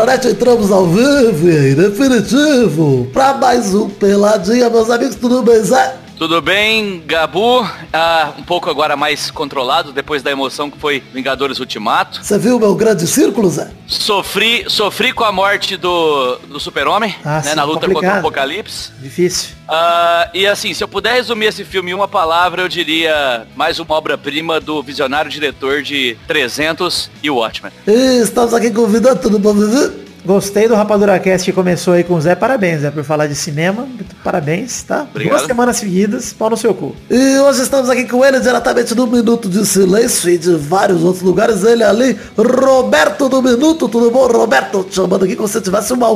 Peladronete, entramos ao vivo e definitivo para mais um Peladinha, meus amigos, tudo bem, Zé? Tudo bem, Gabu? Ah, um pouco agora mais controlado, depois da emoção que foi Vingadores Ultimato. Você viu meu grande círculo, Zé? Sofri, sofri com a morte do, do super-homem, Ah, né, na luta complicado. contra o Apocalipse. Difícil. Ah, e assim, se eu puder resumir esse filme em uma palavra, eu diria mais uma obra-prima do visionário diretor de 300 e Watchmen. E estamos aqui convidando todo mundo, viu? Gostei do Rapadura Cast que começou aí com o Zé. Parabéns, Zé, por falar de cinema. Parabéns, tá? Obrigado. Duas semanas seguidas, pau no seu cu. E hoje estamos aqui com ele diretamente do Minuto de Silêncio e de vários outros lugares. Ele ali, Roberto do Minuto. Tudo bom, Roberto? Te chamando aqui como se tivesse uma,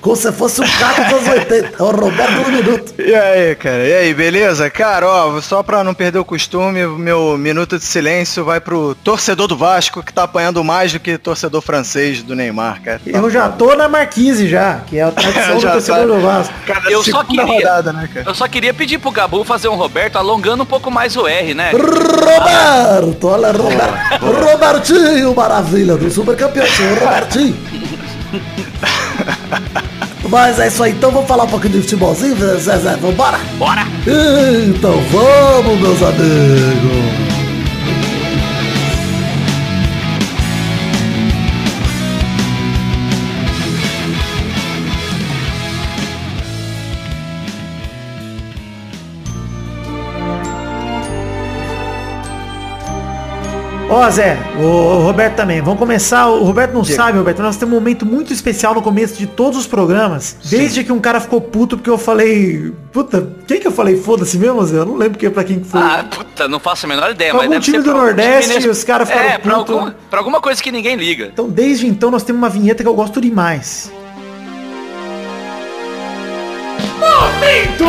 como se fosse um carro dos anos 80. É o Roberto do Minuto. E aí, cara? E aí, beleza? Cara, ó, só pra não perder o costume, o meu minuto de silêncio vai pro torcedor do Vasco que tá apanhando mais do que torcedor francês do Neymar, cara. Eu já tô na Marquise já, que é a tradição do torcedor tá. do Vasco. Cara, Eu só queria- rodada, né, cara? Eu só queria pedir pro Gabu fazer um Roberto alongando um pouco mais o R, né? Roberto, olha, Roberto. Robertinho, maravilha, do super campeão, senhor Robertinho. Mas é isso aí, então vamos falar um pouquinho de futebolzinho, Zé Zé, vambora? Bora! Então vamos, meus amigos. Ó, Zé, o, o Roberto também. Vamos começar. O Roberto não sabe, Roberto. Nós temos um momento muito especial no começo de todos os programas. Desde que um cara ficou puto porque eu falei. Puta, quem que eu falei? Foda-se mesmo, Zé? Eu não lembro que pra quem que foi. Ah, puta, não faço a menor ideia, Pra mas algum time do algum Nordeste, time nesse- os caras ficaram É, pra, puto. alguma, pra alguma coisa que ninguém liga. Então, desde então, nós temos uma vinheta que eu gosto demais. Momento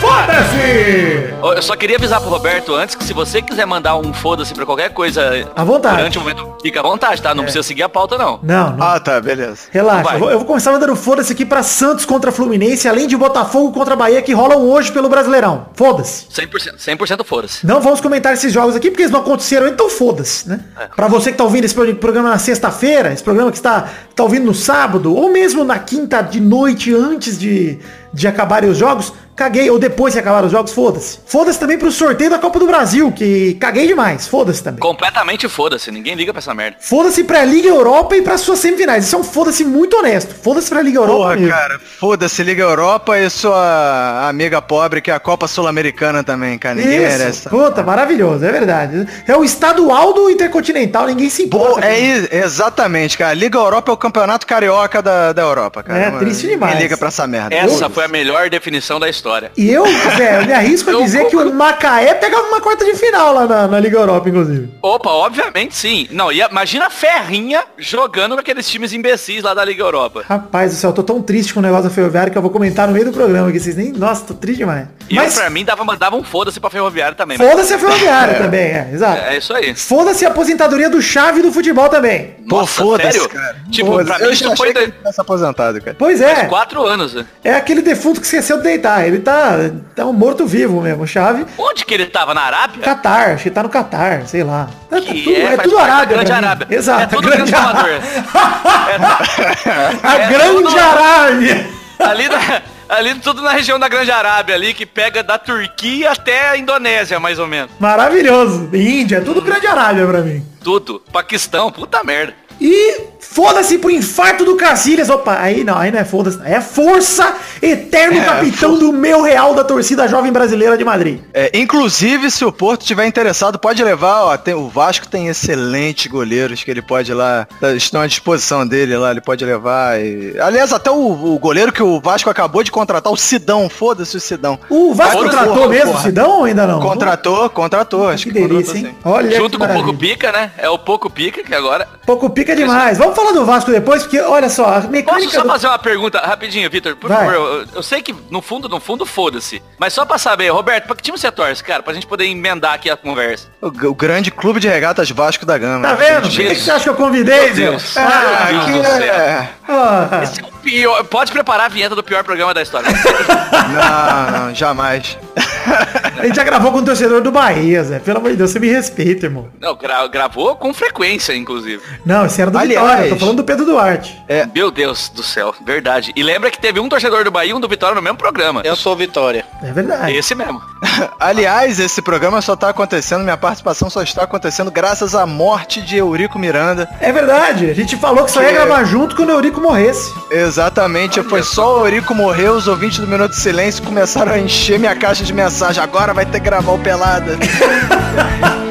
Foda-se! Eu só queria avisar pro Roberto antes que se você quiser mandar um foda-se pra qualquer coisa À vontade. durante o momento, fica à vontade, tá? Não precisa seguir a pauta, não. Não, não. Ah, tá, beleza. Relaxa, vai. eu vou, eu vou começar mandando foda-se aqui pra Santos contra Fluminense, além de Botafogo contra Bahia, que rolam hoje pelo Brasileirão. Foda-se. 100%, 100% foda-se. Não vamos comentar esses jogos aqui, porque eles não aconteceram, então foda-se, né? Pra você que tá ouvindo esse pro- programa na sexta-feira, esse programa que está tá ouvindo no sábado, ou mesmo na quinta de noite, antes de, de acabarem os jogos, caguei, ou depois que acabaram os jogos, foda-se. Foda-se também pro sorteio da Copa do Brasil, que caguei demais, foda-se também. Completamente foda-se, ninguém liga pra essa merda. Foda-se pra Liga Europa e pra suas semifinais. Isso é um foda-se muito honesto. Foda-se pra Liga Europa Porra, mesmo. cara, foda-se, Liga Europa e sua amiga pobre, que é a Copa Sul-Americana também, cara. Ninguém merece. Isso, puta, maravilhoso, é verdade. É o estadual do Intercontinental, ninguém se importa. Pô, é exatamente, cara. Liga Europa é o campeonato carioca da, da Europa, cara. É, triste demais. Ninguém liga pra essa merda. Essa foi a melhor definição da história. E eu, Zé, eu me arrisco a Eu dizer que o Macaé pegava uma quarta de final lá na, na Liga Europa, inclusive. Opa, obviamente sim. Não, e imagina a Ferrinha jogando com aqueles times imbecis lá da Liga Europa. Rapaz do céu, eu tô tão triste com o negócio da Ferroviária que eu vou comentar no meio do programa aqui. Vocês nem. Nossa, tô triste demais. E Mas eu, pra mim dava, dava um foda-se pra Ferroviária também. mas- foda-se a Ferroviária também, é, exato. É isso aí. Foda-se a aposentadoria do chave do futebol também. Pô, Nossa, foda-se, sério? cara. Tipo, Foda-se. pra mim eu isso já foi achei que tivesse aposentado, cara. Pois é. quatro anos. né? É aquele defunto que esqueceu de deitar. Ele tá, tá um morto-vivo mesmo. Chave. Onde que ele tava? Na Arábia? Catar, acho que tá no Catar, sei lá. Tá- Que tudo- é, faz tudo da Arábia. Grande. Arábia. Exato. É tudo grande Amador. A É grande tudo- Arábia. ali, na- ali tudo na região da Grande Arábia ali, que pega da Turquia até a Indonésia, mais ou menos. Maravilhoso. Índia, é tudo grande Arábia pra mim. Tudo. Paquistão, puta merda. E foda-se pro infarto do Cacilhas. Opa, aí não, aí não é foda-se. É força, eterno É, capitão do meu real da torcida jovem brasileira de Madrid. É, inclusive, se o Porto tiver interessado, pode levar, ó, tem- o Vasco tem excelentes goleiros que ele pode ir lá, tá- estão à disposição dele lá, ele pode levar. e- aliás, até o, o goleiro que o Vasco acabou de contratar, o Sidão, foda-se o Sidão. O Vasco contratou porra, mesmo o. Sidão ou ainda não? Contratou, contratou, acho que que, delícia, contratou hein? sim. Olha Junto com o Pouco maravilha. Pica, né? É o Pouco Pica, que agora... Pouco pica demais. Vamos falar do Vasco depois, porque olha só, a Posso mecânica só do... fazer uma pergunta rapidinho, Vitor? Por Vai. favor, eu, eu sei que no fundo, no fundo, foda-se. Mas só pra saber, Roberto, pra que time você torce, cara? Pra gente poder emendar aqui a conversa. O, o grande clube de regatas Vasco da Gama. Tá vendo? Por Jesus. que você acha que eu convidei, Meu? Deus. Ah, Meu Deus do céu. é... Ah, Esse é o pior. Pode preparar a vinheta do pior programa da história. Não, não, jamais. A gente já gravou com o torcedor do Bahia, Zé. Pelo amor de Deus, você me respeita, irmão. Não, gra gravou com frequência, inclusive. Não, esse era do Aliás- Vitória. Eu tô falando do Pedro Duarte. Meu Deus do céu, verdade. E lembra que teve um torcedor do Bahia e um do Vitória no mesmo programa. Eu sou Vitória. É verdade. Esse mesmo. Aliás, esse programa só tá acontecendo, minha participação só está acontecendo graças à morte de Eurico Miranda. É verdade. A gente falou que só ia gravar junto quando o Eurico morresse. Exatamente, foi só o Eurico morrer, os ouvintes do Minuto de Silêncio começaram a encher minha caixa de mensagem. Agora vai ter que gravar o Pelada.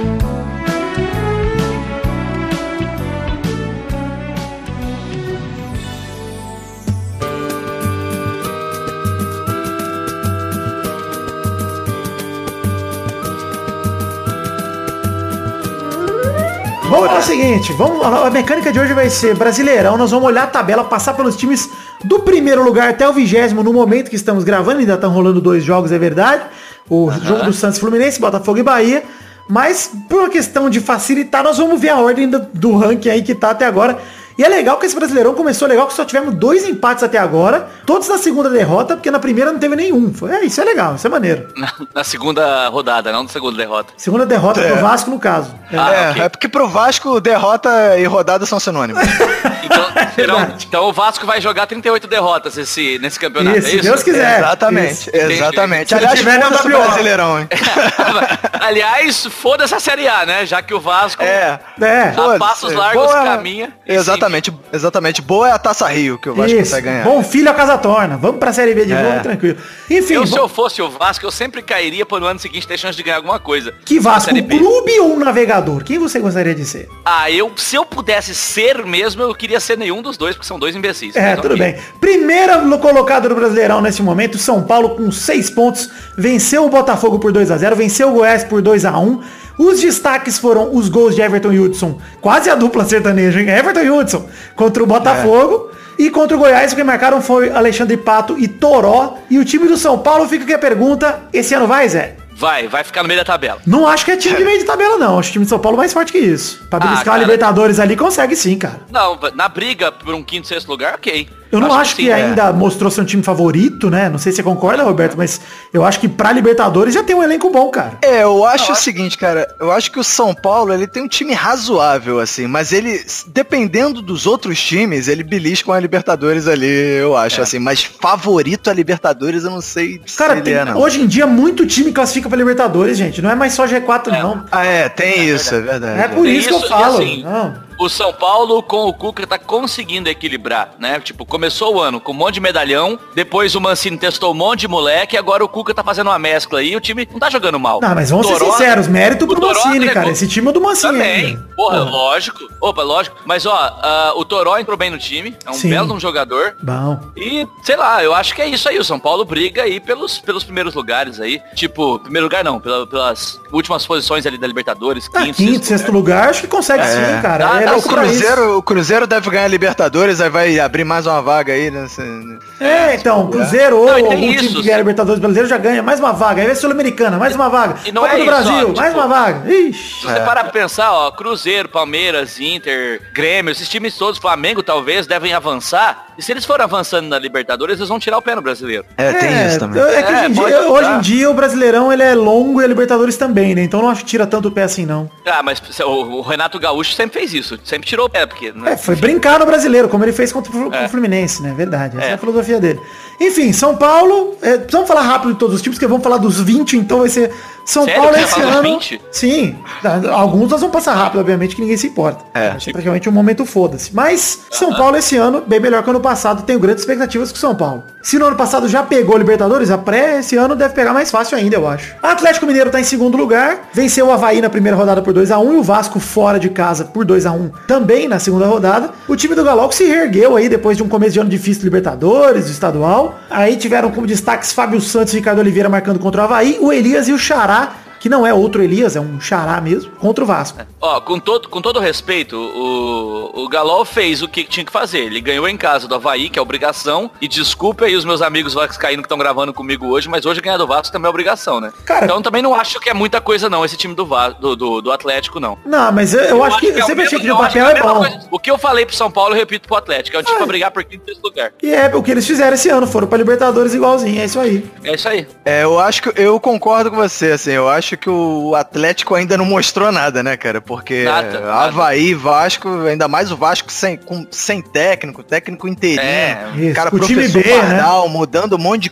Vamos é o seguinte, vamos, a mecânica de hoje vai ser Brasileirão, nós vamos olhar a tabela, passar pelos times do primeiro lugar até o vigésimo, no momento que estamos gravando, ainda estão rolando dois jogos, é verdade, o jogo do Santos Fluminense, Botafogo e Bahia, mas por uma questão de facilitar, nós vamos ver a ordem do, do ranking aí que tá até agora, e é legal que esse Brasileirão começou legal, que só tivemos dois empates até agora, todos na segunda derrota, porque na primeira não teve nenhum, Foi- é, isso é legal, isso é maneiro. Na, na segunda rodada, não na segunda derrota. Segunda derrota É. pro Vasco, no caso. É. Ah, é, ok. é porque pro Vasco derrota e rodada são sinônimos. Então, serão- verdade. então o Vasco vai jogar 38 derrotas esse, nesse campeonato, Isso, é se isso? Deus quiser. exatamente, Isso. exatamente. Se Aliás, tiver, não foda-se o. Brasileirão, hein? Aliás, foda-se a Série A, né? Já que o Vasco É. É. a passos largos Boa- caminha. e Exatamente, exatamente. Boa é a Taça Rio que o Vasco Isso. consegue ganhar. Bom filho a casa torna. Vamos pra Série B de É. novo, tranquilo. Enfim, Eu, se vamos- eu fosse o Vasco, eu sempre cairia para no ano seguinte ter chance de ganhar alguma coisa. que Vasco, B. clube ou um navegador? Quem você gostaria de ser? Ah, eu, se eu pudesse ser mesmo, eu queria ser nenhum dos dois, porque são dois imbecis. É, Mas tudo ok. bem. Primeira colocada do Brasileirão nesse momento, São Paulo com 6 pontos, venceu o Botafogo por 2 a 0 venceu o Goiás por 2 a 1 Os destaques foram os gols de Everton e Hudson, quase a dupla sertaneja, hein? Everton e Hudson contra o Botafogo. E contra o Goiás, o que marcaram foi Alexandre Pato e Toró. E o time do São Paulo fica aqui a pergunta, esse ano vai, Zé? Vai, vai ficar no meio da tabela. Não acho que é time de meio de tabela, não. Acho o time de São Paulo mais forte que isso. Pra Ah, beliscar a cara. Libertadores ali, consegue sim, cara. Não, na briga por um quinto, sexto lugar, ok. Eu não acho, que, sim, é. ainda mostrou ser um time favorito, né? Não sei se você concorda, Roberto, mas eu acho que pra Libertadores já tem um elenco bom, cara. É, eu acho Não, o acho- seguinte, cara. Eu acho que o São Paulo, ele tem um time razoável, assim. Mas ele, dependendo dos outros times, ele belisca com a Libertadores ali, eu acho, assim. Mas favorito a Libertadores, eu não sei Cara, se ele tem- é, não. hoje em dia muito time classifica pra Libertadores, gente. Não é mais só G4, É. não. Ah, é, tem isso, é verdade. É por Tem isso que eu isso, falo. assim, Não. O São Paulo com o Cuca tá conseguindo equilibrar, né? Tipo, começou o ano com um monte de medalhão, depois o Mancini testou um monte de moleque, agora o Cuca tá fazendo uma mescla aí e o time não tá jogando mal. Não, mas vamos ser sinceros, mérito pro Mancini, cara. Esse time é do Mancini. Também. ainda. Porra, Porra. lógico. Opa, lógico. Mas ó, ah, o Toró entrou bem no time, é um Sim. belo um jogador. Bom. E, sei lá, eu acho que é isso aí. O São Paulo briga aí pelos, pelos primeiros lugares aí. Tipo, primeiro lugar não, pela- pelas últimas posições ali da Libertadores. Ah, quinto, sexto lugar, acho que consegue É. sim, cara. Dá- dá É, o pra isso. Cruzeiro, o Cruzeiro deve ganhar a Libertadores, aí vai abrir mais uma vaga aí, né? É, então, Cruzeiro ou algum time isso, que ganhar Libertadores brasileiro já ganha mais uma vaga. Aí vai Sul-Americana, mais uma vaga. E não Copa é do isso, Brasil, ó, mais tipo- uma vaga. Ixi. Se você parar pra pensar, ó, Cruzeiro, Palmeiras, Inter, Grêmio, esses times todos, Flamengo talvez, devem avançar. E se eles forem avançando na Libertadores, eles vão tirar o pé no brasileiro. É, tem isso também. É que hoje, É, em dia, hoje em dia o Brasileirão ele é longo e a Libertadores também, né? Então não acho que tira tanto o pé assim, não. Ah, mas o, o Renato Gaúcho sempre fez isso. Sempre tirou o pé, porque... Né? É, foi brincar no brasileiro, como ele fez contra o o Fluminense, né? Verdade. Essa é. É. a filosofia dele. Enfim, São Paulo. é, vamos falar rápido de todos os times, que vamos falar dos 20, então vai ser. São Sério? Paulo esse ano. 20? Sim. Alguns nós vamos passar rápido, obviamente, que ninguém se importa. É. É praticamente um momento foda-se. Mas São Paulo esse ano, bem melhor que ano passado, tenho grandes expectativas com o São Paulo. Se no ano passado já pegou a Libertadores, a pré, esse ano deve pegar mais fácil ainda, eu acho. Atlético Mineiro tá em segundo lugar, venceu o Havaí na primeira rodada por 2 a 1 e o Vasco fora de casa por 2 a 1 também na segunda rodada. O time do Galo que se reergueu aí depois de um começo de ano difícil do Libertadores, do estadual. Aí tiveram como destaques Fábio Santos e Ricardo Oliveira marcando contra o Havaí, o Elias e o Xará que não é outro Elias, é um xará mesmo, contra o Vasco. Ó, com todo, com todo respeito, o, o Galol fez o que tinha que fazer. Ele ganhou em casa do Havaí, que é obrigação. E desculpa aí os meus amigos vascaínos que estão gravando comigo hoje, mas hoje ganhar do Vasco também é obrigação, né? Cara- então também não acho que é muita coisa não, esse time do, do, do, do Atlético, não. Não, mas eu, eu acho que, eu é o sempre achei que eu acho papel que é mesma bom. coisa. O que eu falei pro São Paulo, eu repito pro Atlético. É um time pra brigar por quinto e lugar. E é o que eles fizeram esse ano, foram pra Libertadores igualzinho, é isso aí. É isso aí. É, eu acho que eu concordo com você, assim, eu acho que o Atlético ainda não mostrou nada, né, cara? Porque Nada, nada. Havaí, Vasco, ainda mais o Vasco sem, com, sem técnico, técnico inteirinho. É, Isso, cara, o time professor né? Mudando um monte de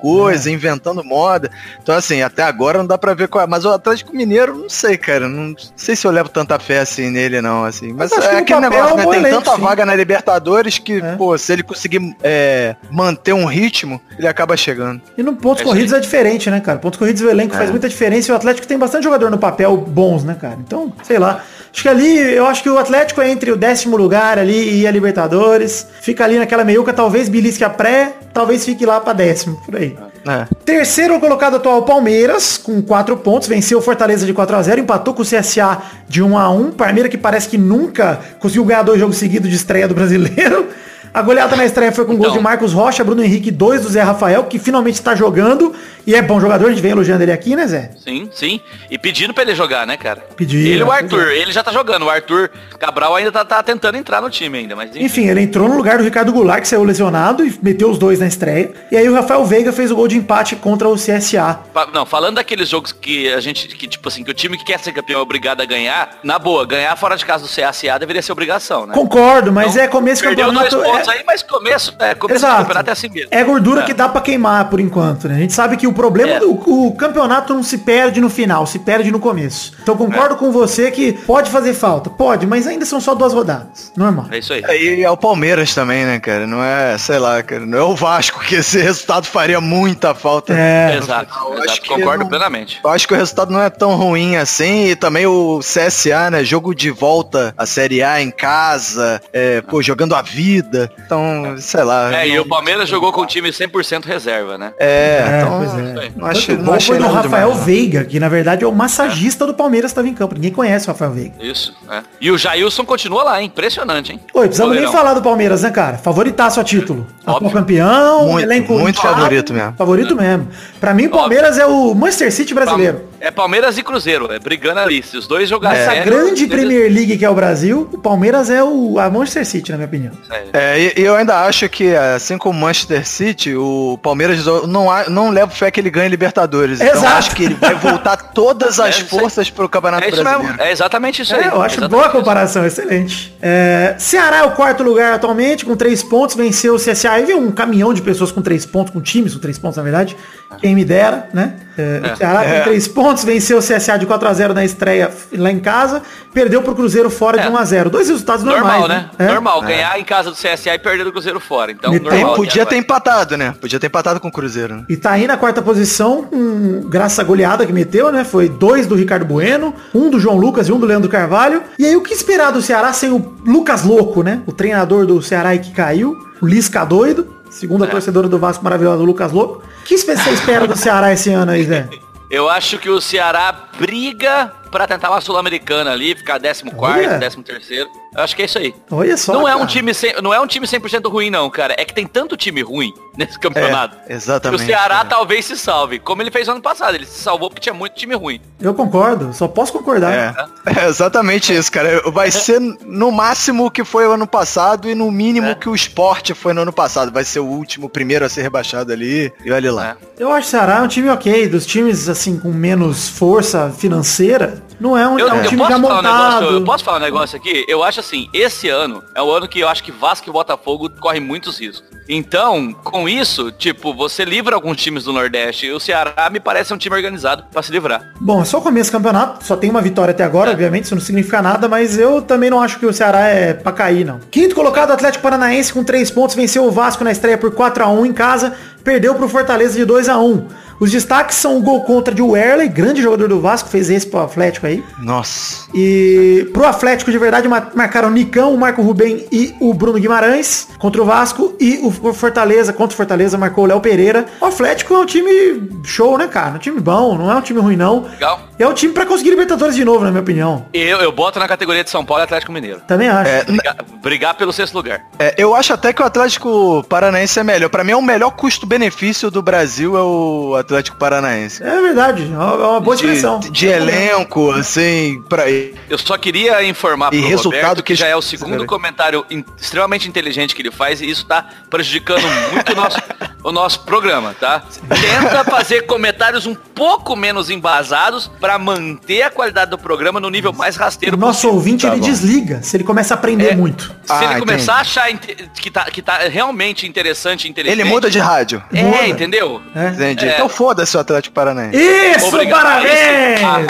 coisa, inventando moda. Então, assim, até agora não dá pra ver qual é. Mas o Atlético Mineiro, não sei, cara. Não sei se eu levo tanta fé assim nele, não, assim. Mas, acho é aquele papel negócio, é um né? Tem elenco, tanta sim. vaga na Libertadores que, É. pô, se ele conseguir é, manter um ritmo, ele acaba chegando. E no pontos É corridos é diferente, né, cara? Pontos corridos o elenco faz muita diferença e o Atlético tem bastante jogador no papel bons, né, cara? Então, sei lá. Acho que ali, eu acho que o Atlético é entre o décimo lugar ali e a Libertadores. Fica ali naquela meiuca, talvez belisque a pré, talvez fique lá pra décimo, por aí. É. Terceiro colocado atual Palmeiras, com 4 pontos, venceu o Fortaleza de 4 a 0 empatou com o CSA de 1 a 1 Palmeiras que parece que nunca conseguiu ganhar dois jogos seguidos de estreia do brasileiro. A goleada na estreia foi com gol Então. de Marcos Rocha, Bruno Henrique, dois do Zé Rafael, que finalmente está jogando. E é bom jogador, a gente vem elogiando ele aqui, né, Zé? Sim, sim. E pedindo pra ele jogar, né, cara? Pedindo, Ele e o Arthur. Ele já tá jogando. O Arthur Cabral ainda tá, tá tentando entrar no time ainda, mas enfim. Enfim, ele entrou no lugar do Ricardo Goulart, que saiu lesionado, e meteu os dois na estreia. E aí o Rafael Veiga fez o gol de empate contra o CSA. Não, falando daqueles jogos que a gente, que tipo assim, que o time que quer ser campeão é obrigado a ganhar, na boa, ganhar fora de casa do CSA deveria ser obrigação, né? Concordo, mas Então, é começo de campeonato. pontos é- aí, mas começo, é, começo do Exato. campeonato é assim mesmo. É gordura É. que dá pra queimar por enquanto, né? A gente sabe que o problema É. do o campeonato não se perde no final, se perde no começo. Então É. concordo com você que pode fazer falta, pode, mas ainda são só duas rodadas, normal. É isso aí. E é o Palmeiras também, né, cara? Não é, sei lá, cara, não é o Vasco que esse resultado faria muita falta. É, Exato, Eu exato, acho que concordo não- plenamente. Eu acho que o resultado não é tão ruim assim. E também o CSA, né? Jogo de volta à Série A em casa, é, pô, jogando a vida. Então, sei lá. É, e o Palmeiras jogou com o time 100% reserva, né? É, É, então, pois é. não achei, o não gol achei foi do Rafael demais. Veiga, que na verdade é o massagista do Palmeiras que estava em campo. Ninguém conhece o Rafael Veiga. Isso, é. E o Jailson continua lá, hein? Impressionante, hein? Oi, precisamos nem falar do Palmeiras, né, cara? Favoritaço a título. Óbvio. campeão, Muito, elenco muito favorito mesmo. Favorito mesmo. Pra mim, o Palmeiras é o Manchester City brasileiro. É Palmeiras e Cruzeiro, é brigando ali. Se os dois jogarem Essa sério, grande Premier League que é o Brasil, o Palmeiras é o a Manchester City, na minha opinião. Sério. É, e, eu ainda acho que, assim como o Manchester City, o Palmeiras não, não levo fé que ele ganhe Libertadores. Então Exato. acho que ele vai voltar todas as É, aí. forças pro Campeonato É isso Brasileiro. mesmo, é exatamente isso aí. É, eu acho boa a isso. comparação, excelente. É, Ceará é o quarto lugar atualmente, com três pontos, venceu o CSA. Aí veio um caminhão de pessoas com três pontos, com times com três pontos, na verdade. Quem me dera, né? É, O Ceará É. com três pontos, venceu o CSA de 4x0 na estreia lá em casa, perdeu pro Cruzeiro fora de É. 1x0. Dois resultados normais, Normal, né? É. Normal, ganhar em casa do CSA e perder do Cruzeiro fora. Então, Tem- normal. podia aqui ter empatado, né? Podia ter empatado com o Cruzeiro. né? E tá aí na quarta posição, com, graças à goleada que meteu, né? Foi dois do Ricardo Bueno, um do João Lucas e um do Leandro Carvalho. E aí o que esperar do Ceará sem o Lucas Louco, né? O treinador do Ceará que caiu, o Lisca doido, segundo a É. torcedora do Vasco maravilhosa, o Lucas Louco. O que você espera do Ceará esse ano aí, Zé? Eu acho que o Ceará briga pra tentar uma Sul-Americana ali, ficar 14 Olha. quarto, 13 terceiro. Eu acho que é isso aí. Olha só. não é um time sem, não é um time 100% ruim não, cara. É que tem tanto time ruim nesse campeonato. É, exatamente, Que o Ceará cara. talvez se salve, como ele fez ano passado. Ele se salvou porque tinha muito time ruim. Eu concordo, só posso concordar. É, é exatamente isso, cara. Vai ser no máximo o que foi o ano passado e no mínimo É. que o esporte foi no ano passado. Vai ser o último, o primeiro a ser rebaixado ali. E olha lá. É. Eu acho que o Ceará é um time ok, dos times assim com menos força financeira, não é um, Eu, é um eu time já falar um negócio, montado. eu posso falar um negócio aqui? Eu acho assim, esse ano é o ano que eu acho que Vasco e Botafogo correm muitos riscos. Então, com isso, tipo, você livra alguns times do Nordeste. E o Ceará me parece um time organizado pra se livrar. Bom, é só o começo do campeonato, só tem uma vitória até agora, É. obviamente, isso não significa nada, mas eu também não acho que o Ceará é pra cair, não. Quinto colocado, Atlético Paranaense com três pontos, venceu o Vasco na estreia por 4 a 1 em casa, perdeu pro Fortaleza de 2 a 1 O Os destaques são o gol contra de Werley, grande jogador do Vasco, fez esse pro Atlético aí. Nossa. E pro Atlético de verdade ma- marcaram o Nicão, o Marco Rubem e o Bruno Guimarães contra o Vasco. E o Fortaleza, contra o Fortaleza, marcou o Léo Pereira. O Atlético é um time show, né, cara? Um time bom, não é um time ruim, não. Legal. É um time pra conseguir Libertadores de novo, na minha opinião. Eu, eu boto na categoria de São Paulo e Atlético Mineiro. Também acho. É, Brigar, brigar pelo sexto lugar. É, eu acho até que o Atlético Paranaense é melhor. Pra mim, é o melhor custo-benefício do Brasil é o Atlético Paranaense. É verdade, é uma, é uma boa expressão. De, de elenco, assim, pra... Eu só queria informar E pro resultado Roberto que que já é o segundo comentário in- extremamente inteligente que ele faz e isso tá prejudicando muito o nosso, o nosso programa, tá? Tenta fazer comentários um pouco menos embasados pra manter a qualidade do programa no nível mais rasteiro O nosso possível. ouvinte, Tá ele bom. desliga se ele começa a aprender É. muito. Se Ah, ele começar entendi. a achar que tá, que tá realmente interessante, inteligente... Ele muda de rádio. É, Muda. entendeu? É. Entendi. É. Então foda-se o Atlético Paranaense. Isso, Obrigado. parabéns! Ah,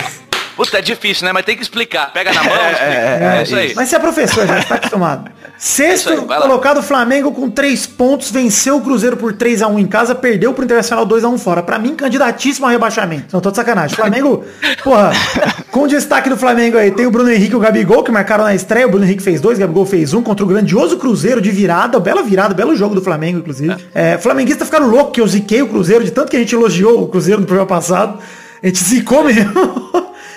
Puta, é difícil, né? Mas tem que explicar. Pega na mão, explica. é, É, isso aí. Mas você é professor, já está acostumado. Sexto Isso aí, colocado Flamengo com 3 pontos, venceu o Cruzeiro por 3 a 1 em casa, perdeu pro Internacional 2 a 1 fora. Pra mim, candidatíssimo ao rebaixamento. Não tô de sacanagem. Flamengo, porra, com destaque do Flamengo aí, tem o Bruno Henrique e o Gabigol, que marcaram na estreia. O Bruno Henrique fez dois, o Gabigol fez um contra o grandioso Cruzeiro de virada. Bela virada, belo jogo do Flamengo, inclusive. É, flamenguista ficaram louco que eu ziquei o Cruzeiro, de tanto que a gente elogiou o Cruzeiro no programa passado. A gente zicou mesmo.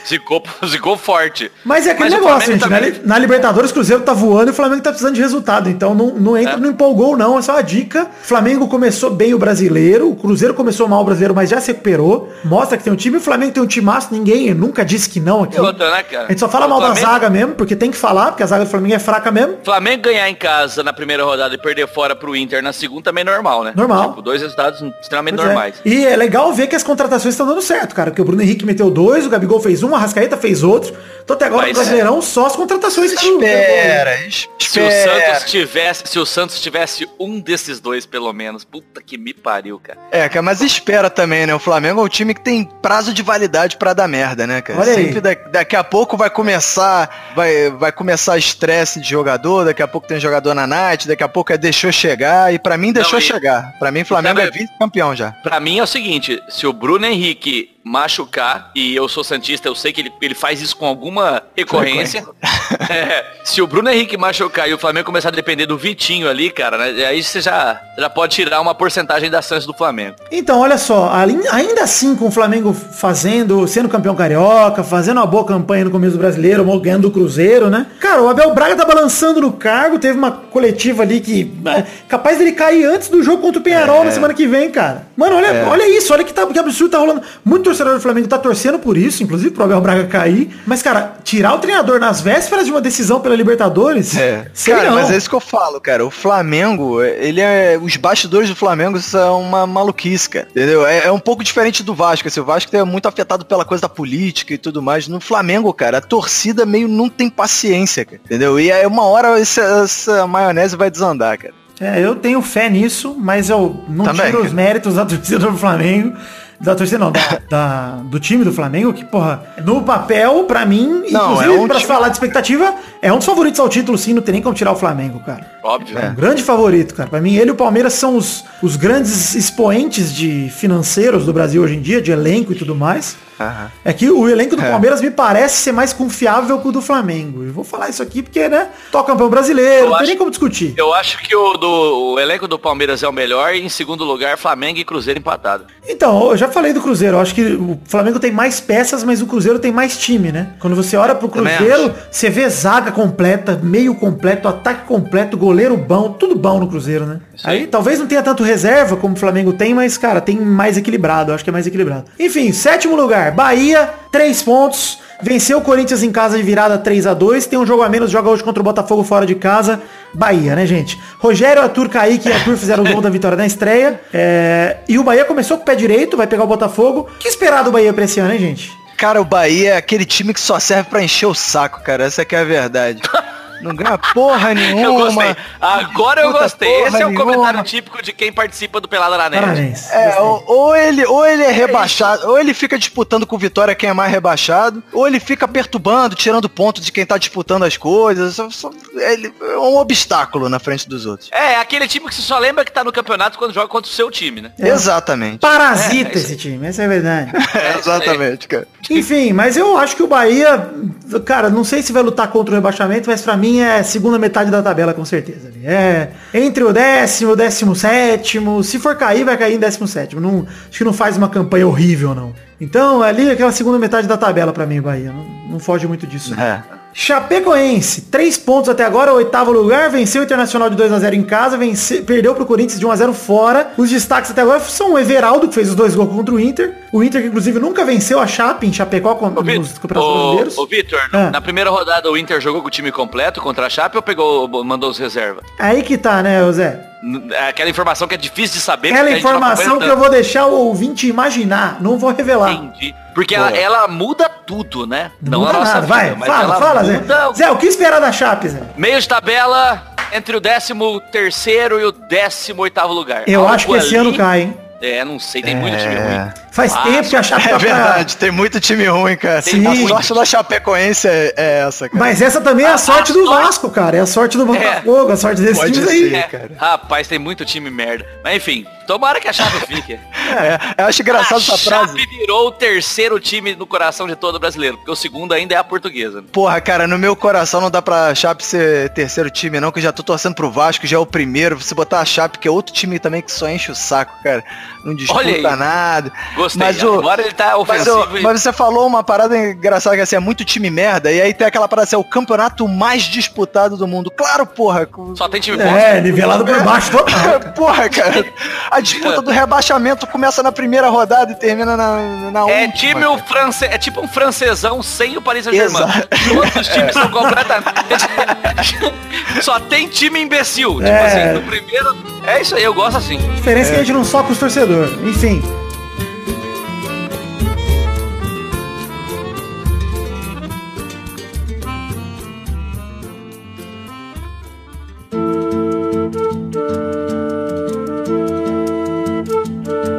Zicou, zicou forte. Mas é aquele Mas negócio, gente. Na, também- li- na Libertadores, o Cruzeiro tá voando e o Flamengo tá precisando de resultado. Então não, não entra, É. não empolgou, não. É só uma dica. O Flamengo começou bem o brasileiro. O Cruzeiro começou mal o brasileiro, mas já se recuperou. Mostra que tem um time. O Flamengo tem um time massa. Ninguém nunca disse que não aqui. Outra, né, cara? A gente só fala O mal da Flamengo- zaga mesmo, porque tem que falar, porque a zaga do Flamengo é fraca mesmo. Flamengo ganhar em casa na primeira rodada e perder fora pro Inter na segunda também é normal, né? Normal. Tipo, dois resultados extremamente Pois é. normais. E é legal ver que as contratações estão dando certo, cara. Porque o Bruno Henrique meteu dois, o Gabigol fez um, a Rascaeta fez outro. Então até agora Mas- no Brasileirão só as contratações estão Espera, Se o espera. Santos tivesse, se o Santos tivesse um desses dois, pelo menos, puta que me pariu, cara. É, cara, mas espera também, né? O Flamengo é um time que tem prazo de validade pra dar merda, né, cara? Olha aí. Sempre da- daqui a pouco vai começar, vai, vai começar estresse de jogador, daqui a pouco tem jogador na night, daqui a pouco é deixou chegar, e pra mim deixou e- chegar. Pra mim, Flamengo é vice-campeão já. Pra mim é o seguinte, se o Bruno Henrique machucar, e eu sou Santista, eu sei que ele, ele faz isso com alguma recorrência. É, se o Bruno Henrique machucar e o Flamengo começar a depender do Vitinho ali, cara, né, aí você já, já pode tirar uma porcentagem das chances do Flamengo. Então, olha só, ainda assim com o Flamengo fazendo, sendo campeão carioca, fazendo uma boa campanha no começo do brasileiro, ganhando do Cruzeiro, né? Cara, o Abel Braga tá balançando no cargo, teve uma coletiva ali que é capaz dele cair antes do jogo contra o Penharol na semana que vem, cara. Mano, olha, olha isso, olha que, tá, que absurdo tá rolando. Muito torcedor do Flamengo tá torcendo por isso, inclusive pro Abel Braga cair. Mas, cara, tirar o treinador nas vésperas de uma decisão pela Libertadores, É. Cara, não. mas é isso que eu falo, cara. O Flamengo, ele é. Os bastidores do Flamengo são uma maluquice, cara. Entendeu? É, é um pouco diferente do Vasco. Assim, o Vasco é muito afetado pela coisa da política e tudo mais. No Flamengo, cara, a torcida meio não tem paciência, cara. Entendeu? E aí uma hora essa, essa maionese vai desandar, cara. É, eu tenho fé nisso, mas eu não Também, tiro os méritos da torcida do Flamengo. Da torcida não, da, da- do time do Flamengo, que, porra, no papel, pra mim, Não, inclusive, é um pra time- falar de expectativa, é um dos favoritos ao título, sim, não tem nem como tirar o Flamengo, cara. Óbvio. É um grande favorito, cara. Pra mim, ele e o Palmeiras são os, os grandes expoentes de financeiros do Brasil hoje em dia, de elenco e tudo mais. Aham. É que o elenco do É. Palmeiras me parece ser mais confiável que o do Flamengo. Eu vou falar isso aqui porque, né, toca campeão brasileiro, Eu não tem acho- nem como discutir. Eu acho que o, do, o elenco do Palmeiras é o melhor e em segundo lugar Flamengo e Cruzeiro empatado. Então, eu já falei do Cruzeiro. Eu acho que o Flamengo tem mais peças, mas o Cruzeiro tem mais time, né? Quando você olha pro Cruzeiro, você vê zaga completa, meio completo, ataque completo, goleiro bom, tudo bom no Cruzeiro, né? Aí talvez não tenha tanto reserva como o Flamengo tem, mas, cara, tem mais equilibrado. Acho que é mais equilibrado. Enfim, sétimo lugar, Bahia, três pontos. Venceu o Corinthians em casa de virada 3 a 2 Tem um jogo a menos, joga hoje contra o Botafogo fora de casa. Bahia, né, gente? Rogério, Arthur, Kaique e Arthur fizeram o gol da vitória na estreia. É, E o Bahia começou com o pé direito, vai pegar o Botafogo. O que esperar do Bahia pra esse ano, hein, gente? Cara, o Bahia é aquele time que só serve pra encher o saco, cara. Essa que é a verdade. Não ganha porra nenhuma. Eu gostei. Agora eu Puta gostei. Esse é o nenhuma. comentário típico de quem participa do Pelada na Net. Parabéns. É, ou, ou ele, ou ele é rebaixado, ou ele fica disputando com o Vitória quem é mais rebaixado, ou ele fica perturbando, tirando ponto de quem tá disputando as coisas. Só- só- ele é um obstáculo na frente dos outros. É, aquele time que você só lembra que tá no campeonato quando joga contra o seu time, né? Exatamente. Parasita É, é esse time, essa é a verdade. É, exatamente, cara. Enfim, mas eu acho que o Bahia, cara, não sei se vai lutar contra o rebaixamento, mas pra mim é segunda metade da tabela, com certeza. É entre o décimo, décimo sétimo. Se for cair, vai cair em décimo sétimo. Não, acho que não faz uma campanha horrível, não. Então, ali é aquela segunda metade da tabela pra mim, Bahia. Não, não foge muito disso. É. Chapecoense, três pontos até agora, oitavo lugar, venceu o Internacional de 2 a 0 em casa, vence, perdeu pro Corinthians de 1 a 0 fora. Os destaques até agora são o Everaldo, que fez os dois gols contra o Inter. O Inter, que inclusive nunca venceu a Chape em Chapecó Vitor, campeonatos brasileiros. ô, Vitor, Ah. na primeira rodada o Inter jogou com o time completo contra a Chape ou pegou, mandou os reservas? Aí que tá, né, Zé? Aquela informação que é difícil de saber. Aquela não informação que eu vou deixar o ouvinte imaginar, não vou revelar. Entendi. Porque ela, ela muda tudo, né? Não muda nada, vai, mas fala, fala, Zé. muda Zé, o que esperar da Chape, Zé? Meio de tabela entre o 13 terceiro e o 18 oitavo lugar. Eu Algo acho que esse ali- ano cai, hein? É, não sei, tem muito time ruim. Faz Ah, tempo que a Chape É tá pra- verdade, tem muito time ruim, cara. Sim. A sorte da Chapecoense é, é essa, cara. Mas essa também é a, A- sorte a do sorte- Vasco, cara. É a sorte do Botafogo, a sorte desses Pode times ser. aí. É, cara. rapaz, tem muito time merda. Mas enfim, tomara que a Chape fique. É, eu acho engraçado a essa frase. Chape virou o terceiro time no coração de todo brasileiro, porque o segundo ainda é a portuguesa. Porra, cara, no meu coração não dá pra Chape ser terceiro time, não, que eu já tô torcendo pro Vasco, já é o primeiro. Se botar a Chape, que é outro time também que só enche o saco, cara. Não disputa nada. Gostei. Mas, o, Agora ele tá mas, ofensivo. o- e- mas você falou uma parada engraçada que assim, é muito time merda, e aí tem aquela parada assim, é o campeonato mais disputado do mundo. Claro, porra. com- Só tem time forte. É, nivelado por baixo total. Porra, cara. A disputa do rebaixamento começa na primeira rodada e termina na, na É última. time o france... é tipo um francesão sem o Paris Saint-Germain. Todos os times são completamente. Só tem time imbecil. Tipo É. assim, no primeiro. É isso aí, eu gosto assim. A diferença é que a gente não soca os torcedores. Enfim.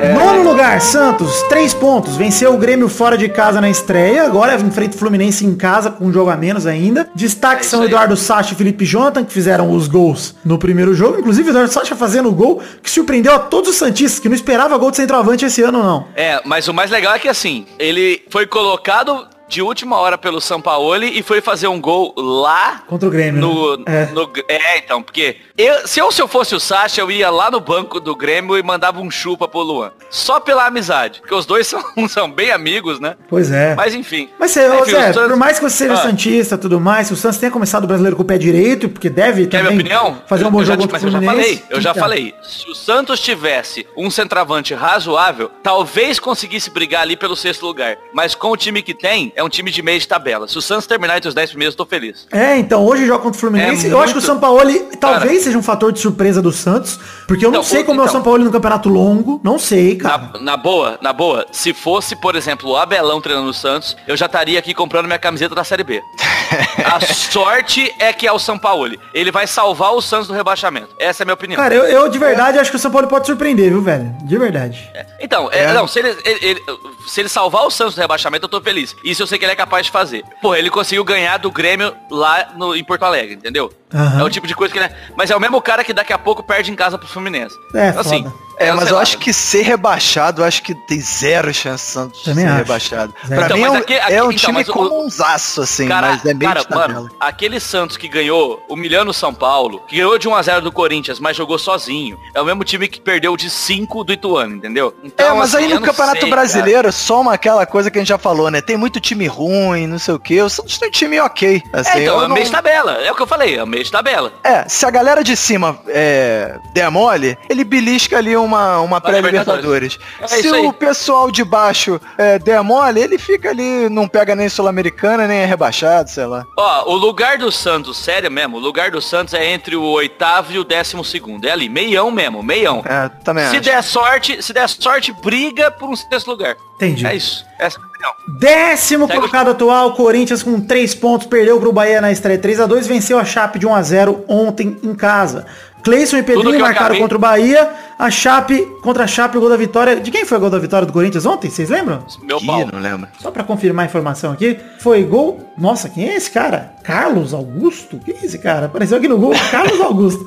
Nono lugar, Santos, três pontos. Venceu o Grêmio fora de casa na estreia. Agora enfrenta o Fluminense em casa com um jogo a menos ainda. Destaque É são. Eduardo Sacha e Felipe Jonathan, que fizeram os gols no primeiro jogo. Inclusive, Eduardo Sacha fazendo o gol que surpreendeu a todos os Santistas, que não esperava gol de centroavante esse ano, não. É, mas o mais legal é que assim, ele foi colocado de última hora pelo Sampaoli e foi fazer um gol lá Contra o Grêmio. no, né? É. no- é, então, porque eu, se, eu, se eu fosse o Sacha, eu ia lá no banco do Grêmio e mandava um chupa pro Luan. Só pela amizade. Porque os dois são, são bem amigos, né? Pois é. Mas enfim. Mas você, Enfim, Zé, o Santos- por mais que você seja Ah. Santista e tudo mais, se o Santos tenha começado o brasileiro com o pé direito, porque deve Quer também minha opinião? fazer um bom eu já, jogo mas contra o eu já Fluminense. falei, eu já Então, falei. Se o Santos tivesse um centroavante razoável, talvez conseguisse brigar ali pelo sexto lugar. Mas com o time que tem, é um time de meio de tabela. Se o Santos terminar entre os 10 primeiros, eu tô feliz. É, então, hoje joga contra o Fluminense. É eu acho que o muito- Sampaoli talvez Cara. seja um fator de surpresa do Santos, porque eu não, Não, sei o- como é o então. Sampaoli no campeonato longo. Não sei, cara. Na, na boa, na boa, se fosse, por exemplo, o Abelão treinando o Santos, eu já estaria aqui comprando minha camiseta da Série B. A sorte é que é o Sampaoli. Ele vai salvar o Santos do rebaixamento. Essa é a minha opinião. Cara, eu, eu de verdade acho que o Sampaoli pode surpreender, viu, velho? De verdade. Então, é, não, se ele, ele- ele- se ele salvar o Santos do rebaixamento, eu tô feliz. Isso eu sei que ele é capaz de fazer. Pô, ele conseguiu ganhar do Grêmio lá no, em Porto Alegre, entendeu? Aham. É o tipo de coisa que ele é. Mas é o mesmo cara que daqui a pouco perde em casa pro Fluminense. É, assim. foda. É, mas sei eu lá. acho que ser rebaixado, eu acho que tem zero chance de Santos Também ser acho. rebaixado. Zero. Pra Então, mim é mas um, aqui- aqui- é um então, time mas comunzaço, assim, Cara, mas é meio cara mano, aquele Santos que ganhou humilhando o São Paulo, que ganhou de 1x0 do Corinthians, mas jogou sozinho, é o mesmo time que perdeu de 5 do Ituano, entendeu? é, mas assim, aí no Campeonato sei, Brasileiro soma aquela coisa que a gente já falou, né? Tem muito time ruim, não sei o quê. O Santos tem um time ok. cara. Assim, É, então, é não- meio de tabela, é o que eu falei, é meio de tabela. É, se a galera de cima é, der mole, ele belisca ali uma, uma pré-libertadores. É se o pessoal de baixo é, der mole, ele fica ali, não pega nem Sul-Americana, nem é rebaixado, sei lá. Ó, o lugar do Santos, sério mesmo, o lugar do Santos é entre o oitavo e o décimo segundo. É ali, meião mesmo, meião. É, também Se acho. der sorte, se der sorte, briga por um sexto lugar. Entendi. É isso. Essa- opinião. Décimo Segue o- colocado atual, Corinthians com 3 pontos, perdeu pro Bahia na estreia 3x2, venceu a Chape de 1x0 ontem em casa. Cleison e Pedrinho marcaram contra o Bahia. A Chape, contra a Chape, o gol da vitória. De quem foi o gol da vitória do Corinthians ontem? Vocês lembram? Meu pau. não lembro. Só pra confirmar a informação aqui, foi gol. Nossa, quem é esse cara? Carlos Augusto? Quem é esse cara? Apareceu aqui no gol, Carlos Augusto.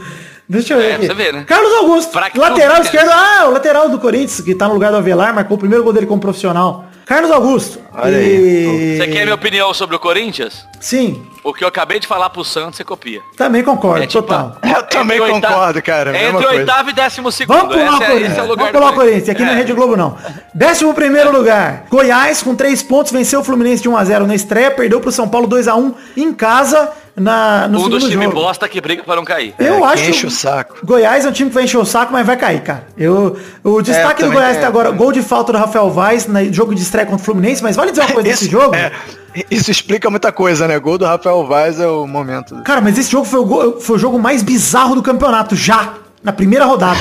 Deixa eu ver É, aqui. pra você ver, né? Carlos Augusto, lateral esquerdo. Ah, o lateral do Corinthians, que tá no lugar do Avelar, marcou o primeiro gol dele como profissional. Carlos Augusto. Olha E- Você quer minha opinião sobre o Corinthians? Sim, O que eu acabei de falar pro Santos, você copia. também concordo, É tipo, total. Eu também concordo, cara. mesma Entre coisa. oitavo e décimo segundo. Vamos pular o é, Corinthians. esse é o lugar Vamos pular o Corinthians. Aqui na É. Rede Globo não. Décimo primeiro lugar. Goiás com três pontos venceu o Fluminense de 1x0 na estreia. Perdeu pro São Paulo 2x1 em casa na, no Um dos segundo times jogo. bosta que briga pra não cair. Eu É, acho que enche o saco. Goiás é um time que vai encher o saco, mas vai cair, cara. Eu, o destaque É, do Goiás é. até agora, gol de falta do Rafael Vaz no jogo de estreia contra o Fluminense, mas vale dizer uma coisa desse Isso- jogo? é, isso explica muita coisa, né? Gol do Rafael Vaz é o momento. Cara, mas esse jogo foi o, go- foi o jogo mais bizarro do campeonato, já. Na primeira rodada.